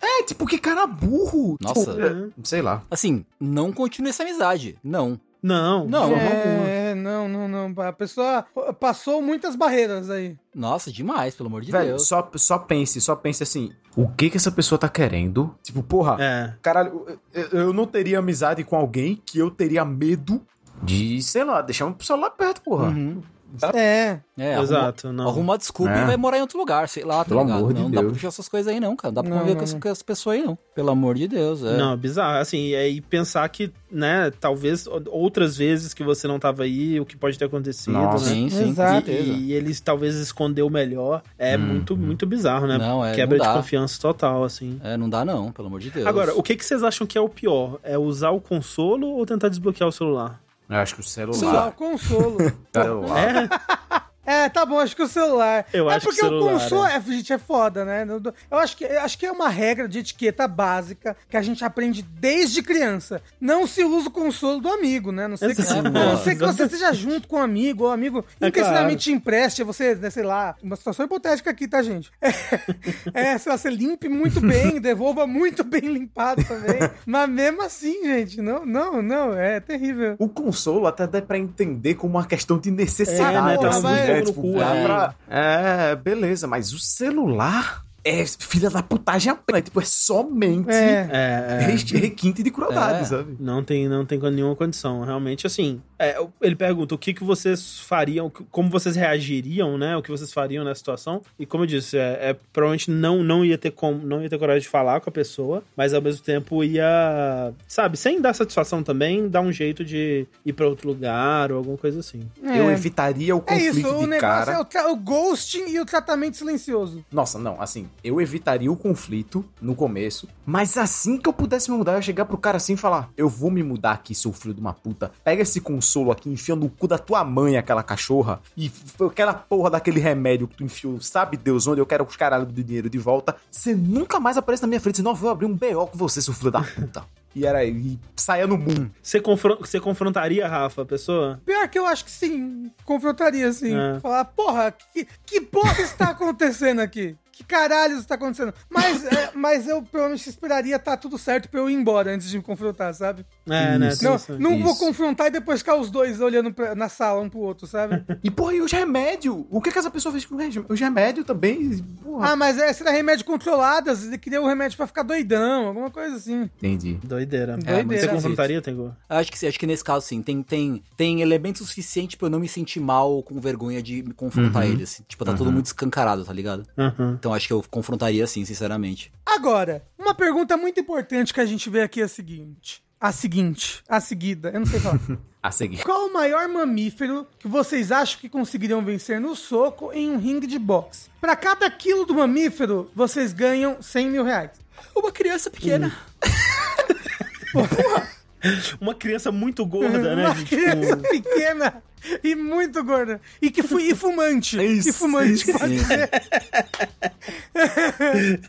É, tipo, que cara burro. Nossa. Tipo, é, sei lá. Assim, não continue essa amizade. Não. Não, Não. forma alguma. É, não, não, não. A pessoa passou muitas barreiras aí. Nossa, demais, pelo amor de Velho, Deus. só, só pense, só pense assim, o que que essa pessoa tá querendo? Tipo, porra, É. caralho, eu, eu não teria amizade com alguém que eu teria medo de, sei lá, deixar um celular perto, porra. Uhum. É. É, arruma- Exato, não. Arruma uma desculpa É. e vai morar em outro lugar, sei lá, tá Pelo ligado? amor de não dá pra Deus. puxar essas coisas aí, não, cara. Não dá pra Não, conviver não, com, não. com essas pessoas aí, não. Pelo amor de Deus. É. Não, bizarro. Assim, e aí pensar que, né, talvez outras vezes que você não tava aí, o que pode ter acontecido, Nossa. né? Sim, sim, Exato. E, e eles talvez escondeu melhor. É Hum, muito, muito bizarro, né? Não, é, Quebra não de confiança total, assim. É, não dá não, pelo amor de Deus. Agora, o que, que vocês acham que é o pior? É usar o consolo ou tentar desbloquear o celular? Eu acho que o celular. o consolo. É, É, tá bom, acho que o celular. Eu é acho que porque o celular, o console, é, gente, é foda, né? Eu acho que, eu acho que é uma regra de etiqueta básica que a gente aprende desde criança. Não se usa o consolo do amigo, né? Não sei que, a não ser que você esteja junto com o amigo, ou o amigo É intencionalmente te empreste, você, né, sei lá, uma situação hipotética aqui, tá, gente? É, é sei lá, você limpe muito bem, devolva muito bem limpado também. Mas mesmo assim, gente, não, não, não, é terrível. O consolo até dá pra entender como uma questão de necessidade. É, né, tá vai- né? no Tipo, cu, dá é. pra- É, beleza, mas o celular é filha da putagem apenas. Tipo, é somente É. é, é. re- requinte de crueldade, É. sabe? Não tem, não tem nenhuma condição. Realmente, assim. é, ele pergunta o que, que vocês fariam, como vocês reagiriam, né? O que vocês fariam nessa situação. E como eu disse, é, é, provavelmente não, não ia ter como, não ia ter coragem de falar com a pessoa, mas ao mesmo tempo ia, sabe, sem dar satisfação também, dar um jeito de ir pra outro lugar ou alguma coisa assim. Eu É. evitaria o É conflito isso, o de negócio cara. é o, o ghosting e o tratamento silencioso. Nossa, não, assim, eu evitaria o conflito no começo, mas assim que eu pudesse me mudar, eu ia chegar pro cara assim e falar: Eu vou me mudar aqui, seu filho de uma puta. Pega esse consolo aqui, enfia no cu da tua mãe, aquela cachorra, e aquela porra daquele remédio que tu enfiou, sabe Deus onde eu quero os caralho do dinheiro de volta. Você nunca mais aparece na minha frente, senão eu vou abrir um BO com você, seu filho da puta. E era e saia no boom. Você, confron- você confrontaria, Rafa, a pessoa? Pior que eu acho que sim. Confrontaria, sim. É. Falar, porra, que, que porra está acontecendo aqui? Que caralho está acontecendo? Mas, é, mas eu provavelmente esperaria estar tudo certo pra eu ir embora antes de me confrontar, sabe? É, né? Isso. Não, isso. não vou Isso. confrontar e depois ficar os dois olhando pra- na sala um pro outro, sabe? E porra, e os remédios? O que, que essa pessoa fez com os remédios? Os remédios também, porra. ah, mas é, será remédio controladas, ele queria um remédio pra ficar doidão, alguma coisa assim. Entendi. Doideira. Doideira. Você Esquisito. confrontaria, Tengu? Acho que, sim, acho que nesse caso, sim. Tem, tem, tem elementos suficientes pra eu não me sentir mal ou com vergonha de me confrontar Uhum. eles. Tipo, tá tudo muito escancarado, tá ligado? Aham. Então acho que eu confrontaria sim, sinceramente. Agora, uma pergunta muito importante que a gente vê aqui é a seguinte. A seguinte, a seguida, eu não sei falar. A seguir. Qual o maior mamífero que vocês acham que conseguiriam vencer no soco em um ringue de boxe? Pra cada quilo do mamífero, vocês ganham 100 mil reais. Uma criança pequena. Uma criança muito gorda, né? Uma de, criança tipo, pequena e muito gorda. E que fu e fumante. Isso, e fumante, isso. pode ser.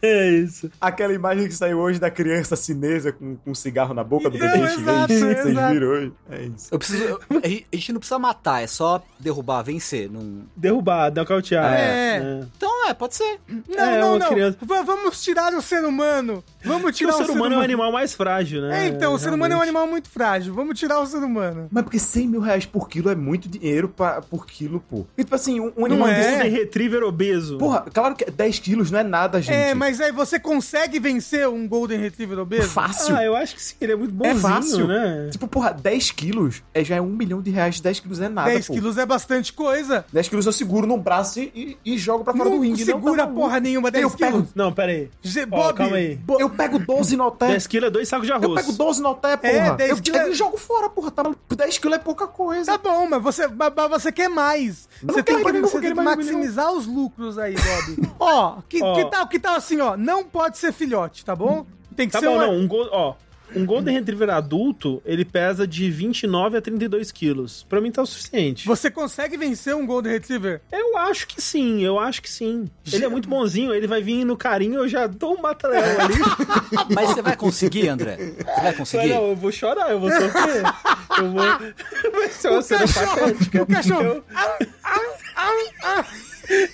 é isso. Aquela imagem que saiu hoje da criança chinesa com, com um cigarro na boca do bebê exato, chinês. Vocês viram hoje? É isso. Eu preciso. eu- a gente- não precisa matar, é só derrubar, vencer. Não... Derrubar, nocautear. É. né? Então é, pode ser. Não, É, não, não. criança- Va- vamos tirar o ser humano. Vamos Porque tirar o ser humano é o animal mais frágil, né? É, então, o ser humano é um Realmente. animal muito frágil. Vamos tirar o ser humano. Mas porque 100 mil reais por quilo é muito dinheiro pra, por quilo, pô. E tipo assim, um, um animal é? desse... Golden Retriever obeso. Porra, claro que 10 quilos não é nada, gente. É, mas aí você consegue vencer um Golden Retriever obeso? Fácil. Ah, eu acho que sim, ele é muito é bonzinho, fácil. né? Tipo, porra, 10 quilos é, já é um milhão de reais. 10 quilos é nada, 10 pô. quilos é bastante coisa. 10 quilos eu seguro no braço e, e, e jogo pra fora não do ringue. não, segura tá maluco. porra nenhuma 10 Eu pego- quilos. Não, pera aí. Ge- Ó, Bob, calma aí. Bo- Eu pego 12 no té. 10 quilos é dois sacos de arroz. Eu pego 12 no té, porra. É, 10 eu quilos é- e jogo fora, porra. Tá maluco? 10 quilos é pouca coisa. Tá bom, mas você, mas mas você quer mais. Eu Você tem que, você tem que maximizar os lucros aí, Bob. ó, que, Ó. que tal, que tal assim, ó? Não pode ser filhote, tá bom? Tem que Tá ser bom, uma- não. Um, go- ó, um Golden Retriever adulto, ele pesa de 29 a 32 quilos. Pra mim tá o suficiente. Você consegue vencer um Golden Retriever? Eu acho que sim, eu acho que sim. Ele é muito bonzinho, ele vai vir no carinho, eu já dou um mata-leão ali. Mas você vai conseguir, André? Você vai conseguir? não, eu vou chorar, eu vou sofrer. eu vou... Vai ser uma cena patética. o cachorro.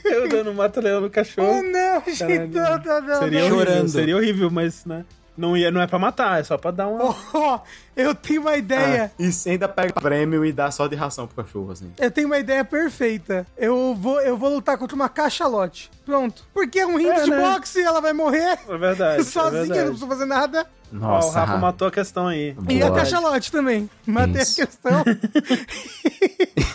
Eu, eu dando um mata-leão no Oh, cachorro. não, gente, não, não, não. Seria horrível, Chorando. seria horrível, mas, né? Não, ia, não é pra matar, é só pra dar uma... Ó, eu tenho uma ideia. E você ainda pega prêmio e dá só de ração pro cachorro, assim. Eu tenho uma ideia perfeita. Eu vou, eu vou lutar contra uma cachalote. Pronto. Porque é um ringue É, de né? boxe, ela vai morrer É verdade, é sozinha, verdade. não precisa fazer nada. Ó, o Nossa, Rafa matou a questão aí. E a Boa. cachalote também. Matei Isso. a questão.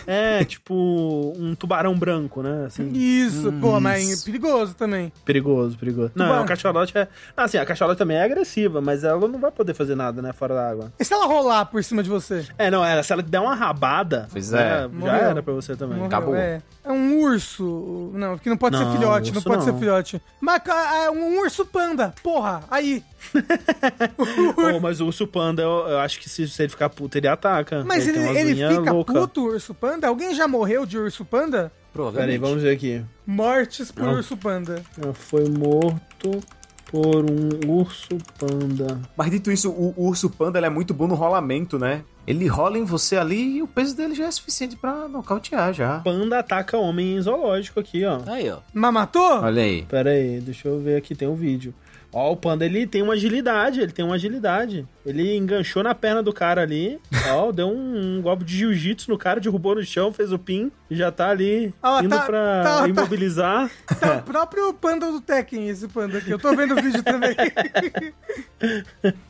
É, tipo um tubarão branco, né? Assim, Isso, pô, mas é perigoso também. perigoso, perigoso. Não, Tubarão. a cachalote é... Assim, a cachalote também é agressiva, mas ela não vai poder fazer nada, né, fora da água. E se ela rolar por cima de você? É, não, era, se ela der uma rabada, Pois né, é. já Morreu. era pra você também. Morreu, acabou. É. É um urso. Não, que não pode Não, ser filhote, não pode não. ser filhote. Mas ah, é um urso panda. Porra, aí. Pô, mas o urso panda, eu, eu acho que se, se ele ficar puto, ele ataca. Mas ele, ele unhas fica louca. puto, o urso panda? Alguém já morreu de urso panda? Peraí, Provavelmente. vamos ver aqui. Mortes por Não. urso panda. Foi morto por um urso panda. Mas dito isso, o, urso panda ele é muito bom no rolamento, né? Ele rola em você ali e o peso dele já é suficiente pra nocautear já. Panda ataca homem em zoológico aqui, ó. Aí, ó. Mas matou? Olha aí. Pera aí, deixa eu ver aqui, tem um vídeo. Ó, o panda, ele tem uma agilidade, ele tem uma agilidade. Ele enganchou na perna do cara ali, ó, deu um, um golpe de jiu-jitsu no cara, derrubou no chão, fez o pin, e já tá ali Ó, indo tá- pra tá- tá- imobilizar. Tá o próprio panda do Tekken, esse panda aqui. Eu tô vendo o vídeo também.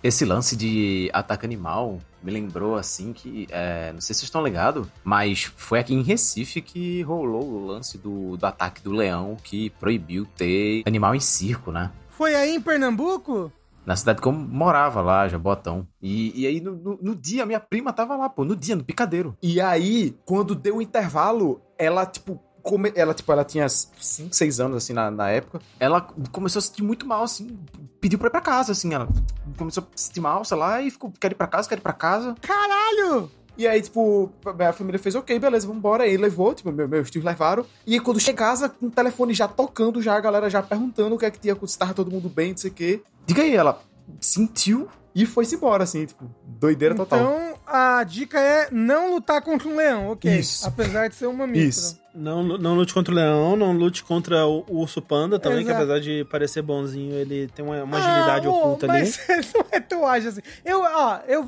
Esse lance de ataque animal me lembrou assim que. é, não sei se vocês estão ligados, mas foi aqui em Recife que rolou o lance do, do ataque do leão que proibiu ter animal em circo, né? Foi aí em Pernambuco? Na cidade que eu morava lá, Jabotão. E, e aí, no, no, no dia, minha prima tava lá, pô, no dia, no picadeiro. E aí, quando deu o intervalo, ela, tipo, come- ela, tipo, ela tinha 5, 6 anos, assim, na, na época. Ela começou a se sentir muito mal, assim. Pediu pra ir pra casa, assim. Ela começou a se sentir mal, sei lá, e ficou, quer ir pra casa, quer ir pra casa. Caralho! E aí, tipo, a família fez, ok, beleza, vambora. Aí levou, tipo, meu- meus tios levaram. E aí, quando chega em casa, com o telefone já tocando, já a galera já perguntando o que é que tinha, se tava todo mundo bem, não sei o quê. Diga aí, ela sentiu e foi-se embora, assim, tipo, doideira total. Então, a dica é não lutar contra um leão, ok. Isso. Apesar de ser um mamífero. Isso. Não, não lute contra o leão, não lute contra o, o urso panda também, que Exato. apesar de parecer bonzinho, ele tem uma, uma agilidade Ah, oculta ali. mas não é tão ágil assim. Eu, ó, eu...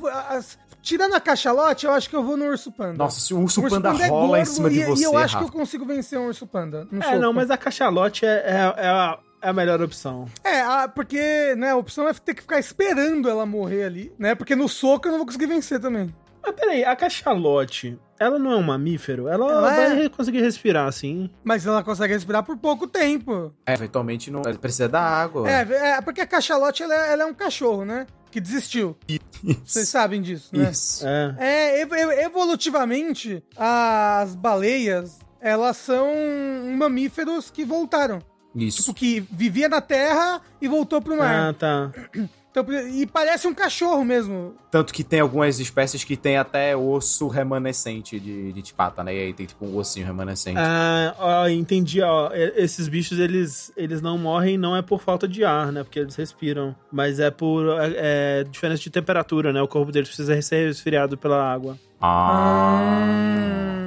tirando a cachalote, eu acho que eu vou no urso panda. Nossa, se o urso O urso panda panda é rola em gordo cima de e, você, E eu acho Rafa. que eu consigo vencer um urso panda. É, soco. não, mas a cachalote é, é, é a, é a melhor opção. É, a- porque, né, a opção é ter que ficar esperando ela morrer ali, né? Porque no soco eu não vou conseguir vencer também. Mas peraí, a cachalote, ela não é um mamífero? Ela, Ela vai é. conseguir respirar, assim. Mas ela consegue respirar por pouco tempo. É, eventualmente não, ele precisa da água. É, é porque a cachalote, ela é, ela é um cachorro, né? Que desistiu. Vocês sabem disso, né? Isso. É. É, ev- ev- evolutivamente, as baleias, elas são mamíferos que voltaram. Isso. Tipo, que vivia na terra e voltou pro mar. Ah, tá. Então, e parece um cachorro mesmo. Tanto que tem algumas espécies que tem até osso remanescente de, de pata, né? E aí tem tipo um ossinho remanescente. Ah, ó, entendi, ó. Esses bichos, eles, eles não morrem não é por falta de ar, né? Porque eles respiram. Mas é por é, é, diferença de temperatura, né? O corpo deles precisa ser resfriado pela água. Ah.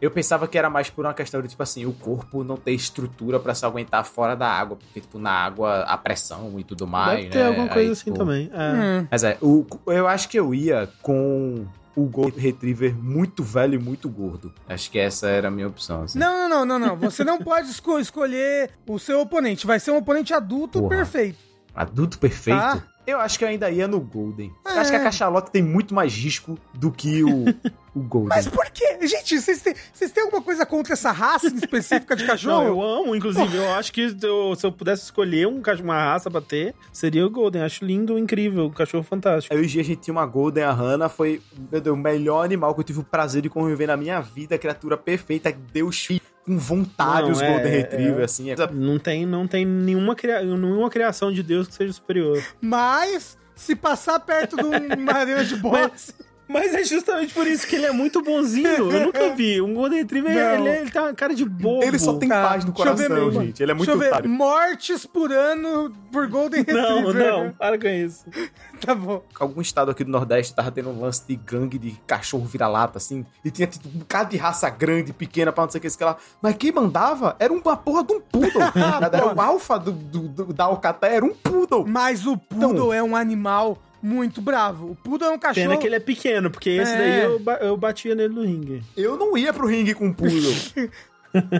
Eu pensava que era mais por uma questão de, tipo assim, o corpo não ter estrutura pra se aguentar fora da água. Porque, tipo, na água a pressão e tudo mais, Deve ter né? alguma Aí, coisa assim tipo, também. É. Hum. Mas é, o, eu acho que eu ia com o Gold Retriever muito velho e muito gordo. Acho que essa era a minha opção. Assim. Não, não, não, não, não. Você não pode esco- escolher o seu oponente. Vai ser um oponente adulto Porra. perfeito. Adulto perfeito? Tá. Eu acho que eu ainda ia no Golden. Eu É. acho que a cachalote tem muito mais risco do que o, o Golden. Mas por quê? Gente, vocês têm, vocês têm alguma coisa contra essa raça específica de Não, cachorro? eu amo, inclusive. Eu acho que eu- se eu pudesse escolher um, uma raça pra ter, seria o Golden. Acho lindo, incrível, um cachorro fantástico. Aí hoje a gente tinha uma Golden, a Hannah foi meu Deus, o melhor animal que eu tive o prazer de conviver na minha vida, criatura perfeita, Deus filho, com vontade Não, os é, Golden é. Retriever, assim. é- Não tem, não tem nenhuma, cria- nenhuma criação de Deus que seja superior. Mas, se passar perto de uma arena de boxe... Mas é justamente por isso que ele é muito bonzinho. Eu nunca vi. Um Golden Retriever, Não. ele, ele tem uma cara de bobo. Ele só tem Tá, paz no ver coração, mesmo. gente. Ele é muito Deixa eu ver. otário. Mortes por ano por Golden Não, Retriever. não, para com isso. Tá bom. Algum estado aqui do Nordeste tava tendo um lance de gangue de cachorro vira-lata, assim. E tinha tipo, um bocado de raça grande, pequena, pra não sei o que, isso que lá. Mas quem mandava era uma porra de um poodle. era o alfa do, do- do- da alcaté, era um poodle. Mas o Poodle é um animal muito bravo. O Poodle é um cachorro... Pena que ele é pequeno, porque esse É. daí eu, eu batia nele no ringue. Eu não ia pro ringue com poodle.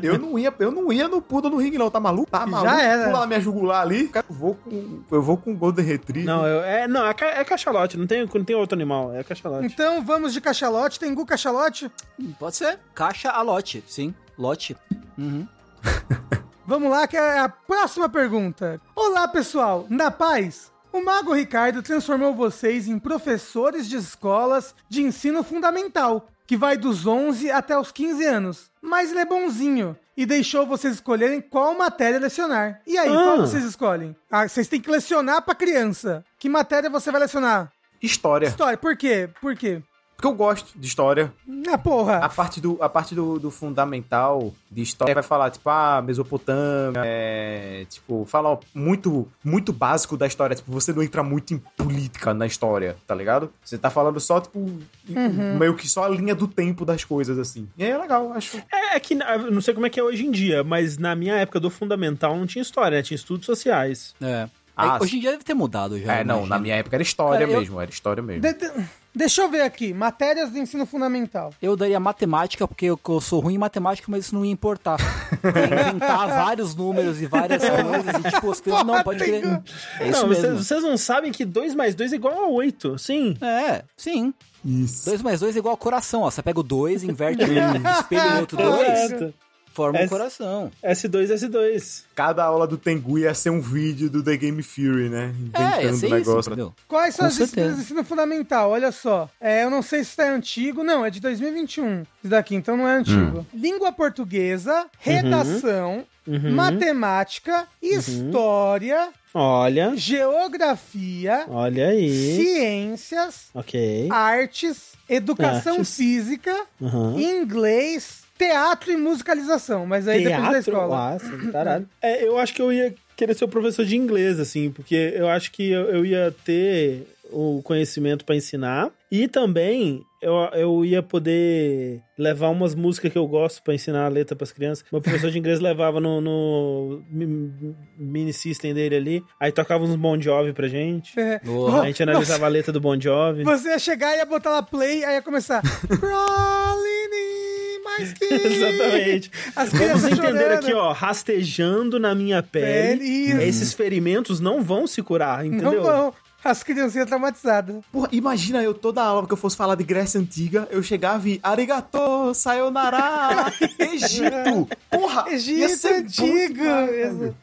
eu não ia, eu não ia no poodle no ringue, não. Tá maluco? Tá maluco? era. Pula na minha jugular ali. Eu vou com, eu vou com Golden Retriever. Não, eu- é, não é, é cachalote, não tem, não tem outro animal, é cachalote. Então vamos de cachalote. Tem Gu cachalote? Pode ser. Caixa a lote, sim. Lote. Uhum. Vamos lá, que é a próxima pergunta. Olá, pessoal. Na paz? O Mago Ricardo transformou vocês em professores de escolas de ensino fundamental, que vai dos 11 até os 15 anos. Mas ele é bonzinho e deixou vocês escolherem qual matéria lecionar. E aí, Ah. qual vocês escolhem? Ah, vocês têm que lecionar pra criança. Que matéria você vai lecionar? História. História. Por quê? Por quê? Porque eu gosto de história. Ah, porra. A parte do, a parte do, do fundamental de história vai falar, tipo, ah, Mesopotâmia, é, tipo, fala muito, muito básico da história. Tipo, você não entra muito em política na história, tá ligado? Você tá falando só, tipo, meio que só a linha do tempo das coisas, assim. E aí é legal, acho. É, é que, eu não sei como é que é hoje em dia, mas na minha época do fundamental não tinha história, né? Tinha estudos sociais. É. Ah, É, hoje em dia deve ter mudado já. É, não, imagino. na minha época era história Cara, eu- mesmo, era história mesmo. De- de- deixa eu ver aqui. Matérias de ensino fundamental. Eu daria matemática, porque eu, eu sou ruim em matemática, mas isso não ia importar. Eu ia inventar vários números e várias coisas, e tipo, as crianças, não, pode crer. É isso não, mesmo. vocês, vocês não sabem que 2 mais 2 é igual a 8, sim. É, sim. Isso. 2 mais 2 é igual ao coração, ó. Você pega o 2, inverte o espelho no outro 2, Forma um S- coração. S2, S2. Cada aula do Tengu ia ser um vídeo do The Game Fury, né? É, ia Inventando ser o isso, negócio. entendeu? Quais são Com as disciplinas de ensino fundamental? Olha só. É, eu não sei se isso é antigo. Não, é de 2021. Isso daqui, então não é antigo. Língua portuguesa, redação, Uhum. matemática, história, Olha, geografia, olha aí. ciências, Ok. artes, educação Artes. física, Uhum. inglês, teatro e musicalização. Mas aí depende da Teatro? escola. Nossa, caralho. É, eu acho que eu ia querer ser o professor de inglês, assim, porque eu acho que eu, eu ia ter o conhecimento pra ensinar e também eu, eu ia poder levar umas músicas que eu gosto pra ensinar a letra pras crianças. Meu professor de inglês levava no, no mi- mini system dele ali, aí tocava uns Bon Jovi pra gente. É. Boa. A gente analisava a letra do Bon Jovi. Você ia chegar e ia botar lá play, aí ia começar. Crawling in my skin. Exatamente. As Vamos entender chorando. aqui, ó, rastejando na minha pele. Pele. Esses ferimentos não vão se curar, entendeu? Não vão. As criancinhas traumatizadas. Porra, imagina eu toda aula que eu fosse falar de Grécia Antiga, eu chegava e arigato, sayonara, Egito. Porra, ia Egito bom antigo.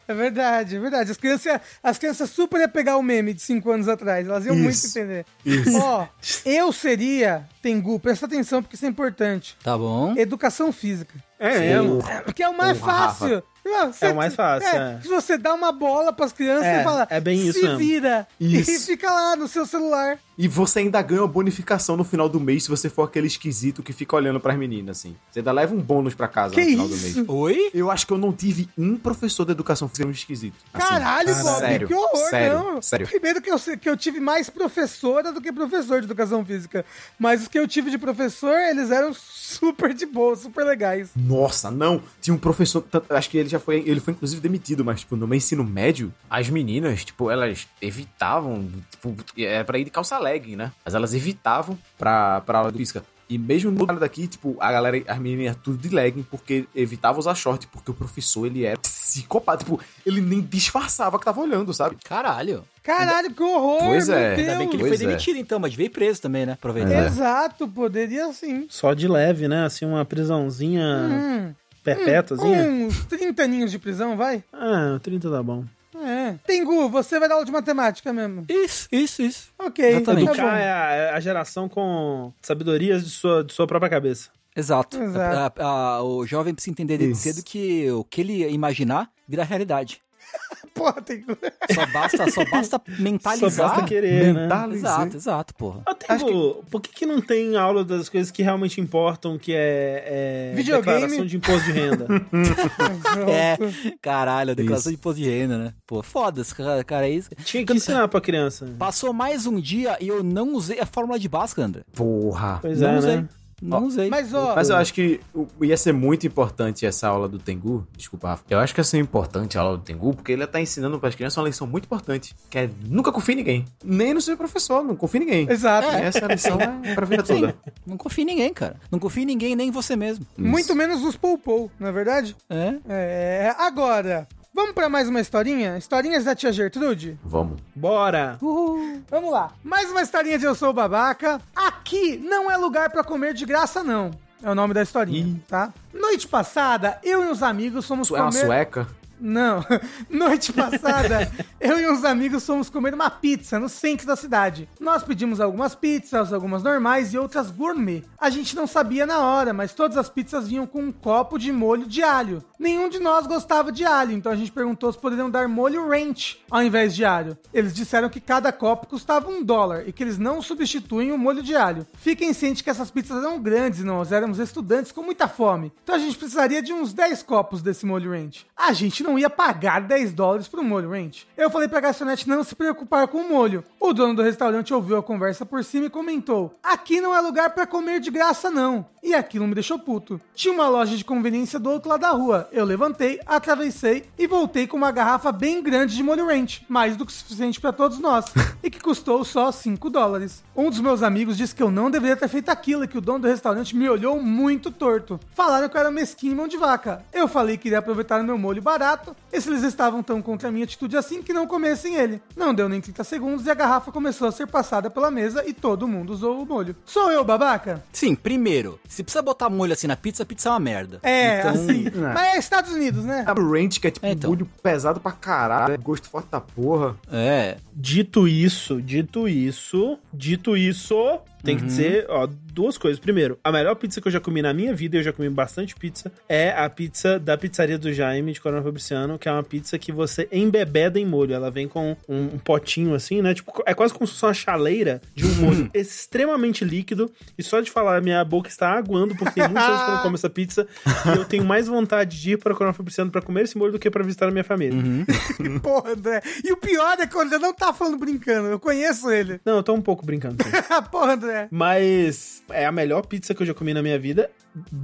É verdade, é verdade. As crianças, as crianças super iam pegar o meme de 5 anos atrás. Elas iam muito Isso. entender. Isso. Ó, eu seria, Tengu, presta atenção porque isso é importante. Tá bom. Educação física. É mesmo. Porque é o mais Porra, fácil. Não, você- É o mais fácil, é. Se você dá uma bola pras crianças É, e fala, é bem isso se mesmo. vira. Isso. E fica lá no seu celular. E você ainda ganha uma bonificação no final do mês se você for aquele esquisito que fica olhando pras meninas, assim. Você ainda leva um bônus pra casa Que no final do isso? mês. Oi? Eu acho que eu não tive um professor de educação física esquisito. Assim, Caralho, Bob, sério, que horror, sério, não. Sério. Primeiro que eu, que eu tive mais professora do que professor de educação física. Mas os que eu tive de professor, eles eram super de boa, super legais. Nossa, não. Tinha um professor, acho que ele já foi, ele foi inclusive demitido, mas tipo, no meu ensino médio, as meninas, tipo, elas evitavam, tipo, era pra ir de calça legging, né? Mas elas evitavam pra, pra aula de física. E mesmo no lugar daqui, tipo, a galera, as meninas tudo de legging, porque evitava usar short, porque o professor, ele era psicopata. Tipo, ele nem disfarçava que tava olhando, sabe? Caralho. Caralho, que horror, Pois meu é. Deus. Ainda bem que ele Pois foi é. demitido, então, mas veio preso também, né? Aproveitar. É. Exato, poderia sim. Só de leve, né? Assim, uma prisãozinha Hum, perpétuazinha. uns 30 aninhos de prisão, vai? Ah, 30 tá bom. É. Tengu, você vai dar aula de matemática mesmo. Isso, isso, isso. Ok, Exatamente. tá Educar bom. é a, é a geração com sabedorias de sua, de sua própria cabeça. Exato. Exato. A- a- o jovem precisa entender desde Isso. cedo que o que ele imaginar vira realidade. Porra, Tengu. Só basta, só basta mentalizar. Só basta querer, né? Mentalizei. Exato, exato, porra. Ah, Tengu, por que, que não tem aula das coisas que realmente importam, que é, é Videogame. declaração de imposto de renda? É, caralho, a declaração de imposto de renda, né? Pô, foda esse cara, cara é isso. Tinha que ensinar pra criança. Passou mais um dia e eu não usei a fórmula de Bhaskara, André. Porra. Pois não é, usei. né? Não usei. Mas, ó, Mas eu acho que ia ser muito importante essa aula do Tengu. Desculpa, Rafa. Eu acho que ia ser importante a aula do Tengu, porque ele tá ensinando pras crianças uma lição muito importante. Que é nunca confie em ninguém. Nem no seu professor, não confie em ninguém. exato. Essa lição é pra vida toda. Não confia em ninguém, cara. Não confia em ninguém, nem em você mesmo. Muito menos os poupou, não é verdade? É? É, agora, vamos pra mais uma historinha? Historinhas da tia Gertrude? Vamos. Bora! Vamos lá. Mais uma historinha de Eu Sou o Babaca. Aqui não é lugar pra comer de graça, não. É o nome da historinha, Ih. tá? Noite passada, eu e uns amigos fomos É uma comer... sueca? Não. Noite passada, eu e uns amigos fomos comer uma pizza no centro da cidade. Nós pedimos algumas pizzas, algumas normais e outras gourmet. A gente não sabia na hora, mas todas as pizzas vinham com um copo de molho de alho. Nenhum de nós gostava de alho, então a gente perguntou se poderiam dar molho ranch ao invés de alho. Eles disseram que cada copo custava um dólar e que eles não substituem o molho de alho. Fiquem cientes que essas pizzas eram grandes e nós éramos estudantes com muita fome. Então a gente precisaria de uns 10 copos desse molho ranch. A gente não ia pagar 10 dólares pro molho ranch. Eu falei pra garçonete não se preocupar com o molho. O dono do restaurante ouviu a conversa por cima e comentou: Aqui não é lugar pra comer de graça, não. E aquilo me deixou puto. Tinha uma loja de conveniência do outro lado da rua. Eu levantei, atravessei e voltei com uma garrafa bem grande de molho ranch, mais do que suficiente pra todos nós, e que custou só 5 dólares. Um dos meus amigos disse que eu não deveria ter feito aquilo e que o dono do restaurante me olhou muito torto. Falaram que eu era mesquinho e mão de vaca. Eu falei que iria aproveitar o meu molho barato prato e se eles estavam tão contra a minha atitude assim que não comessem ele. Não deu nem 30 segundos e a garrafa começou a ser passada pela mesa e todo mundo usou o molho. Sou eu, babaca? Sim, primeiro, se precisa botar molho assim na pizza, a pizza é uma merda. É, Então, assim. é. Mas é Estados Unidos, né? A ranch, que é tipo É, então. molho pesado pra caralho, é gosto forte da porra. É. Dito isso, dito isso, dito isso, tem que dizer, ó, duas coisas. Primeiro, a melhor pizza que eu já comi na minha vida, eu já comi bastante pizza, é a pizza da pizzaria do Jaime, de Coronel Fabriciano, que é uma pizza que você embebeda em molho. Ela vem com um, um potinho assim, né? Tipo, é quase como se fosse uma chaleira de um molho extremamente líquido. E só de falar, minha boca está aguando, porque tem muitos anos que eu não como essa pizza. e eu tenho mais vontade de ir para Coronel Fabriciano pra comer esse molho do que pra visitar a minha família. Porra, André. E o pior é que o André não tá falando brincando. Eu conheço ele. Não, eu tô um pouco brincando. Porra, André. Mas é a melhor pizza que eu já comi na minha vida.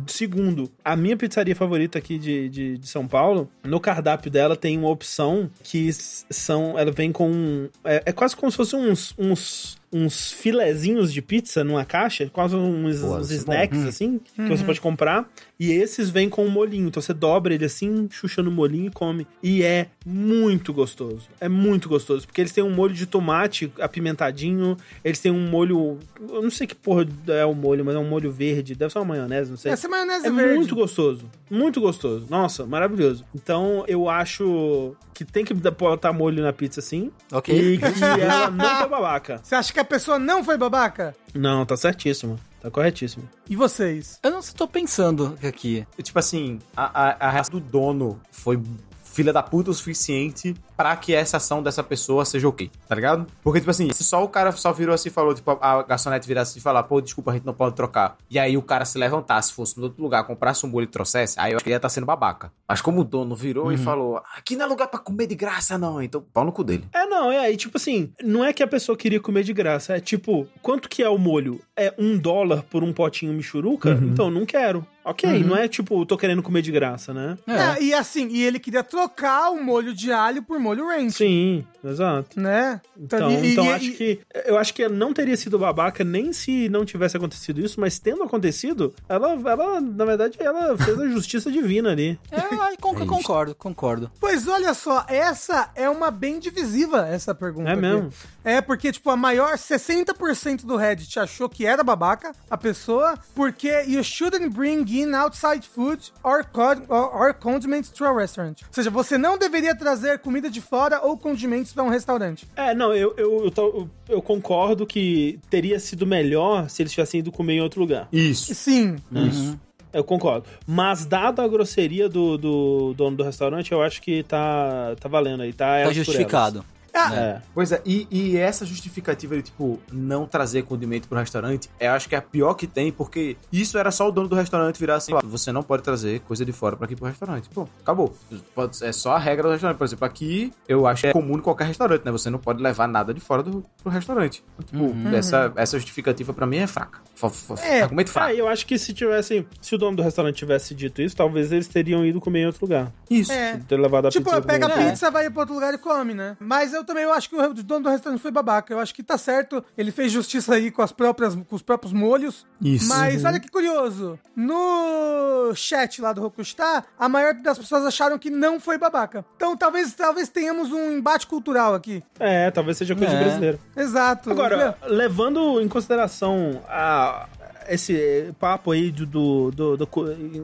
Segundo, a minha pizzaria favorita aqui de, de, de São Paulo, no cardápio dela tem uma opção que são. Ela vem com. É, é quase como se fossem uns. uns uns filezinhos de pizza numa caixa, quase uns, Pô, uns é bom. snacks assim, que você pode comprar. E esses vêm com um molhinho. Então você dobra ele assim, chucha no molhinho e come. E é muito gostoso. É muito gostoso. Porque eles têm um molho de tomate apimentadinho. Eles têm um molho. Eu não sei que porra é o molho, mas é um molho verde. Deve ser uma maionese, não sei. Essa maionese É verde. muito gostoso. Muito gostoso. Nossa, maravilhoso. Então eu acho que tem que botar molho na pizza sim. Ok. E que ela não foi babaca. Você acha que a pessoa não foi babaca? Não, tá certíssimo. Tá corretíssimo. E vocês? Eu não estou pensando aqui. E, tipo assim, a, a, a reação do dono foi filha da puta o suficiente pra que essa ação dessa pessoa seja ok, tá ligado? Porque, tipo assim, se só o cara só virou assim e falou, tipo, a garçonete virasse e falar, pô, desculpa, a gente não pode trocar. E aí o cara se levantasse, fosse no outro lugar, comprasse um molho e trouxesse, aí eu acho que ele ia estar sendo babaca. Mas como o dono virou e falou, aqui não é lugar pra comer de graça, não, então pau no cu dele. É, não, é aí, tipo assim, não é que a pessoa queria comer de graça, é tipo, quanto que é o molho? É um dólar por um potinho michuruca? Então, não quero. Ok, não é tipo, tô querendo comer de graça, né? É. É, e assim, e ele queria trocar o molho de alho por molho ranch. Sim, exato. Né? Então, e- então e- acho e- que. Eu acho que não teria sido babaca nem se não tivesse acontecido isso, mas tendo acontecido, ela, ela na verdade, ela fez a justiça divina ali. É, ai, con- É concordo, concordo. Pois olha só, essa é uma bem divisiva, essa pergunta. É aqui. mesmo? É porque, tipo, a maior 60% do Reddit achou que era babaca a pessoa, porque you shouldn't bring in outside food or, or, or condiments to a restaurant. Ou seja, você não deveria trazer comida de fora ou condimentos para um restaurante. É, não, eu, eu, eu, tô- eu concordo que teria sido melhor se eles tivessem ido comer em outro lugar. Isso. Sim. Isso. Eu concordo. Mas, dado a grosseria do, do dono do restaurante, eu acho que tá, tá valendo aí. Tá, Tá justificado. Ah, elas. É. Pois é, e, e essa justificativa de, tipo, não trazer condimento pro restaurante, eu acho que é a pior que tem, porque isso era só o dono do restaurante virar assim, você não pode trazer coisa de fora pra aqui pro restaurante. Pô, acabou. Pode- é só a regra do restaurante. Por exemplo, aqui, eu acho que é comum em qualquer restaurante, né? Você não pode levar nada de fora do pro restaurante. Tipo, essa, essa justificativa pra mim é fraca. F- f- É. Argumento fraco. Ah, eu acho que se tivesse. Se o dono do restaurante tivesse dito isso, talvez eles teriam ido comer em outro lugar. Isso. É. Ter levado a Tipo, pizza pega a pro- pizza, vai pra outro lugar e come, né? Mas eu também eu acho que o dono do restaurante foi babaca. Eu acho que tá certo. Ele fez justiça aí com, as próprias, com os próprios molhos. Isso. Mas olha que curioso. No chat lá do Rokustar, a maior das pessoas acharam que não foi babaca. Então talvez, talvez tenhamos um embate cultural aqui. É, talvez seja coisa É. de brasileiro. Exato. Agora, levando em consideração a, esse papo aí do, do, do- do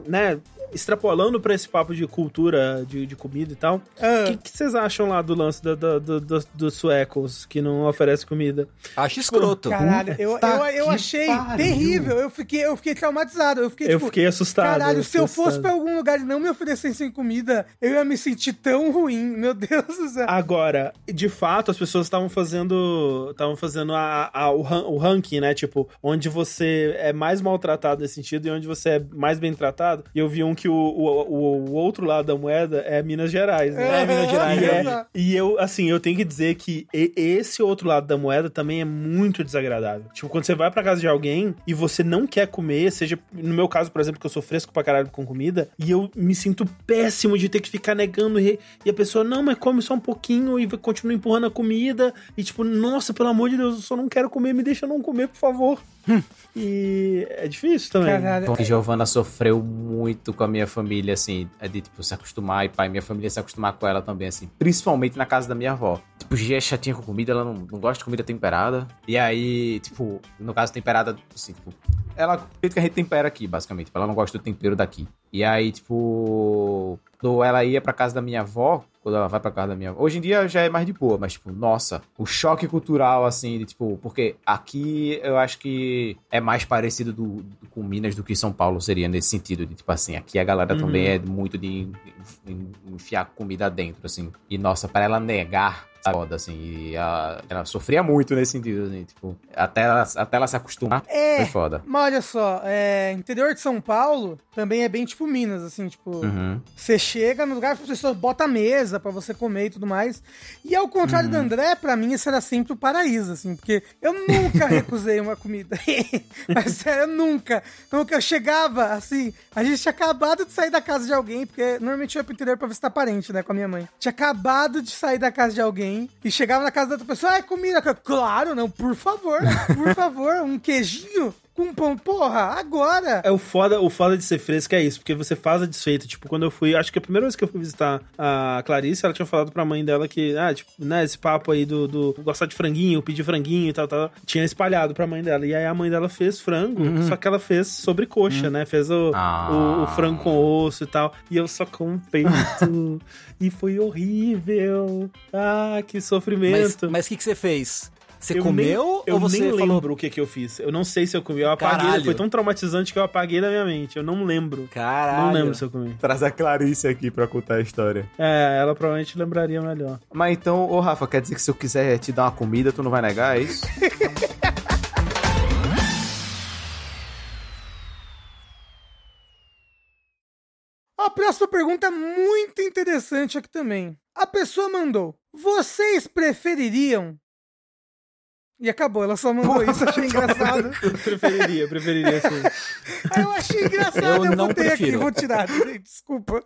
né, extrapolando pra esse papo de cultura, de, de comida e tal, o Ah. que, vocês acham lá do lance da- do- do- dos suecos que não oferece comida? Acho escroto. Caralho, eu, eu, Puta eu que achei pariu. terrível. Eu fiquei, eu fiquei traumatizado. Eu fiquei, Eu tipo, fiquei assustado. Caralho, eu se eu fiquei fosse pra assustado. algum lugar e não me oferecessem comida, eu ia me sentir tão ruim. Meu Deus do céu. Agora, de fato, as pessoas estavam fazendo. Estavam fazendo a, a- o, ran- o ranking, né? Tipo, onde você é mais maltratado nesse sentido e onde você é mais bem tratado. E eu vi um que o, o, o- o outro lado da moeda é Minas Gerais, né? É, Minas Gerais, E, é- e eu, assim, eu tenho que dizer que esse outro lado da moeda também é muito desagradável. Tipo, quando você vai pra casa de alguém e você não quer comer, seja, no meu caso, por exemplo, que eu sou fresco pra caralho com comida, e eu me sinto péssimo de ter que ficar negando e, e a pessoa, não, mas come só um pouquinho e continua empurrando a comida. E tipo, nossa, pelo amor de Deus, eu só não quero comer, me deixa não comer, por favor. e é difícil também. Caralho. Porque Giovanna sofreu muito com a a minha família, assim, é de, tipo, se acostumar e pai, minha família se acostumar com ela também, assim. Principalmente na casa da minha avó. Tipo, Gia é chatinha com comida, ela não, não gosta de comida temperada. E aí, tipo, no caso, temperada, assim, tipo, ela, do que a gente tempera aqui, basicamente. Ela não gosta do tempero daqui. E aí, tipo, ela ia pra casa da minha avó, quando ela vai pra casa da minha avó. Hoje em dia já é mais de boa, mas, tipo, nossa, o choque cultural, assim, de, tipo, porque aqui eu acho que é mais parecido do, do- com Minas do que São Paulo seria nesse sentido, de, tipo, assim, aqui a galera Uhum. também é muito de en- enfiar comida dentro, assim. E, nossa, pra ela negar. Foda, assim, e a- ela sofria muito nesse sentido, assim, tipo, até ela, até ela se acostumar, É, foi foda. mas olha só, é, interior de São Paulo também é bem tipo Minas, assim, tipo, Uhum. você chega no lugar, as pessoas botam a mesa pra você comer e tudo mais. E ao contrário do André, pra mim esse era sempre o paraíso, assim, porque eu nunca recusei uma comida. Mas sério, eu nunca. Nunca eu chegava, assim, a gente tinha acabado de sair da casa de alguém, porque normalmente eu ia pro interior pra visitar parente, né, com a minha mãe. Tinha acabado de sair da casa de alguém e chegava na casa da outra pessoa, ai, comida. Claro, não, por favor, por favor, um queijinho com pão. Porra, agora. É o foda, o foda de ser fresco é isso, porque você faz a desfeita. Tipo, quando eu fui, acho que a primeira vez que eu fui visitar a Clarice, ela tinha falado pra mãe dela que, ah, tipo, né, esse papo aí do, do gostar de franguinho, pedir franguinho e tal, tal, tinha espalhado pra mãe dela. E aí a mãe dela fez frango, só que ela fez sobre coxa, né? Fez o, Ah. o, o frango com osso e tal. E eu só com o peito. e foi horrível. Ah, que sofrimento. mas o que, que você fez? Você Eu comeu nem, eu ou você nem falou... lembro o que que eu fiz. Eu não sei se eu comi. Eu apaguei. Caralho. Foi tão traumatizante que eu apaguei da minha mente. Eu não lembro. Caralho. Não lembro se eu comi. Traz a Clarice aqui pra contar a história. É, ela provavelmente lembraria melhor. Mas então, ô Rafa, quer dizer que se eu quiser te dar uma comida, tu não vai negar, é isso? A próxima pergunta é muito interessante aqui também. A pessoa mandou: Vocês prefeririam. E acabou, ela só mandou isso, achei engraçado. Eu preferiria, eu preferiria sim. Aí eu achei engraçado, Eu eu, não botei aqui, prefiro. vou tirar, gente, desculpa.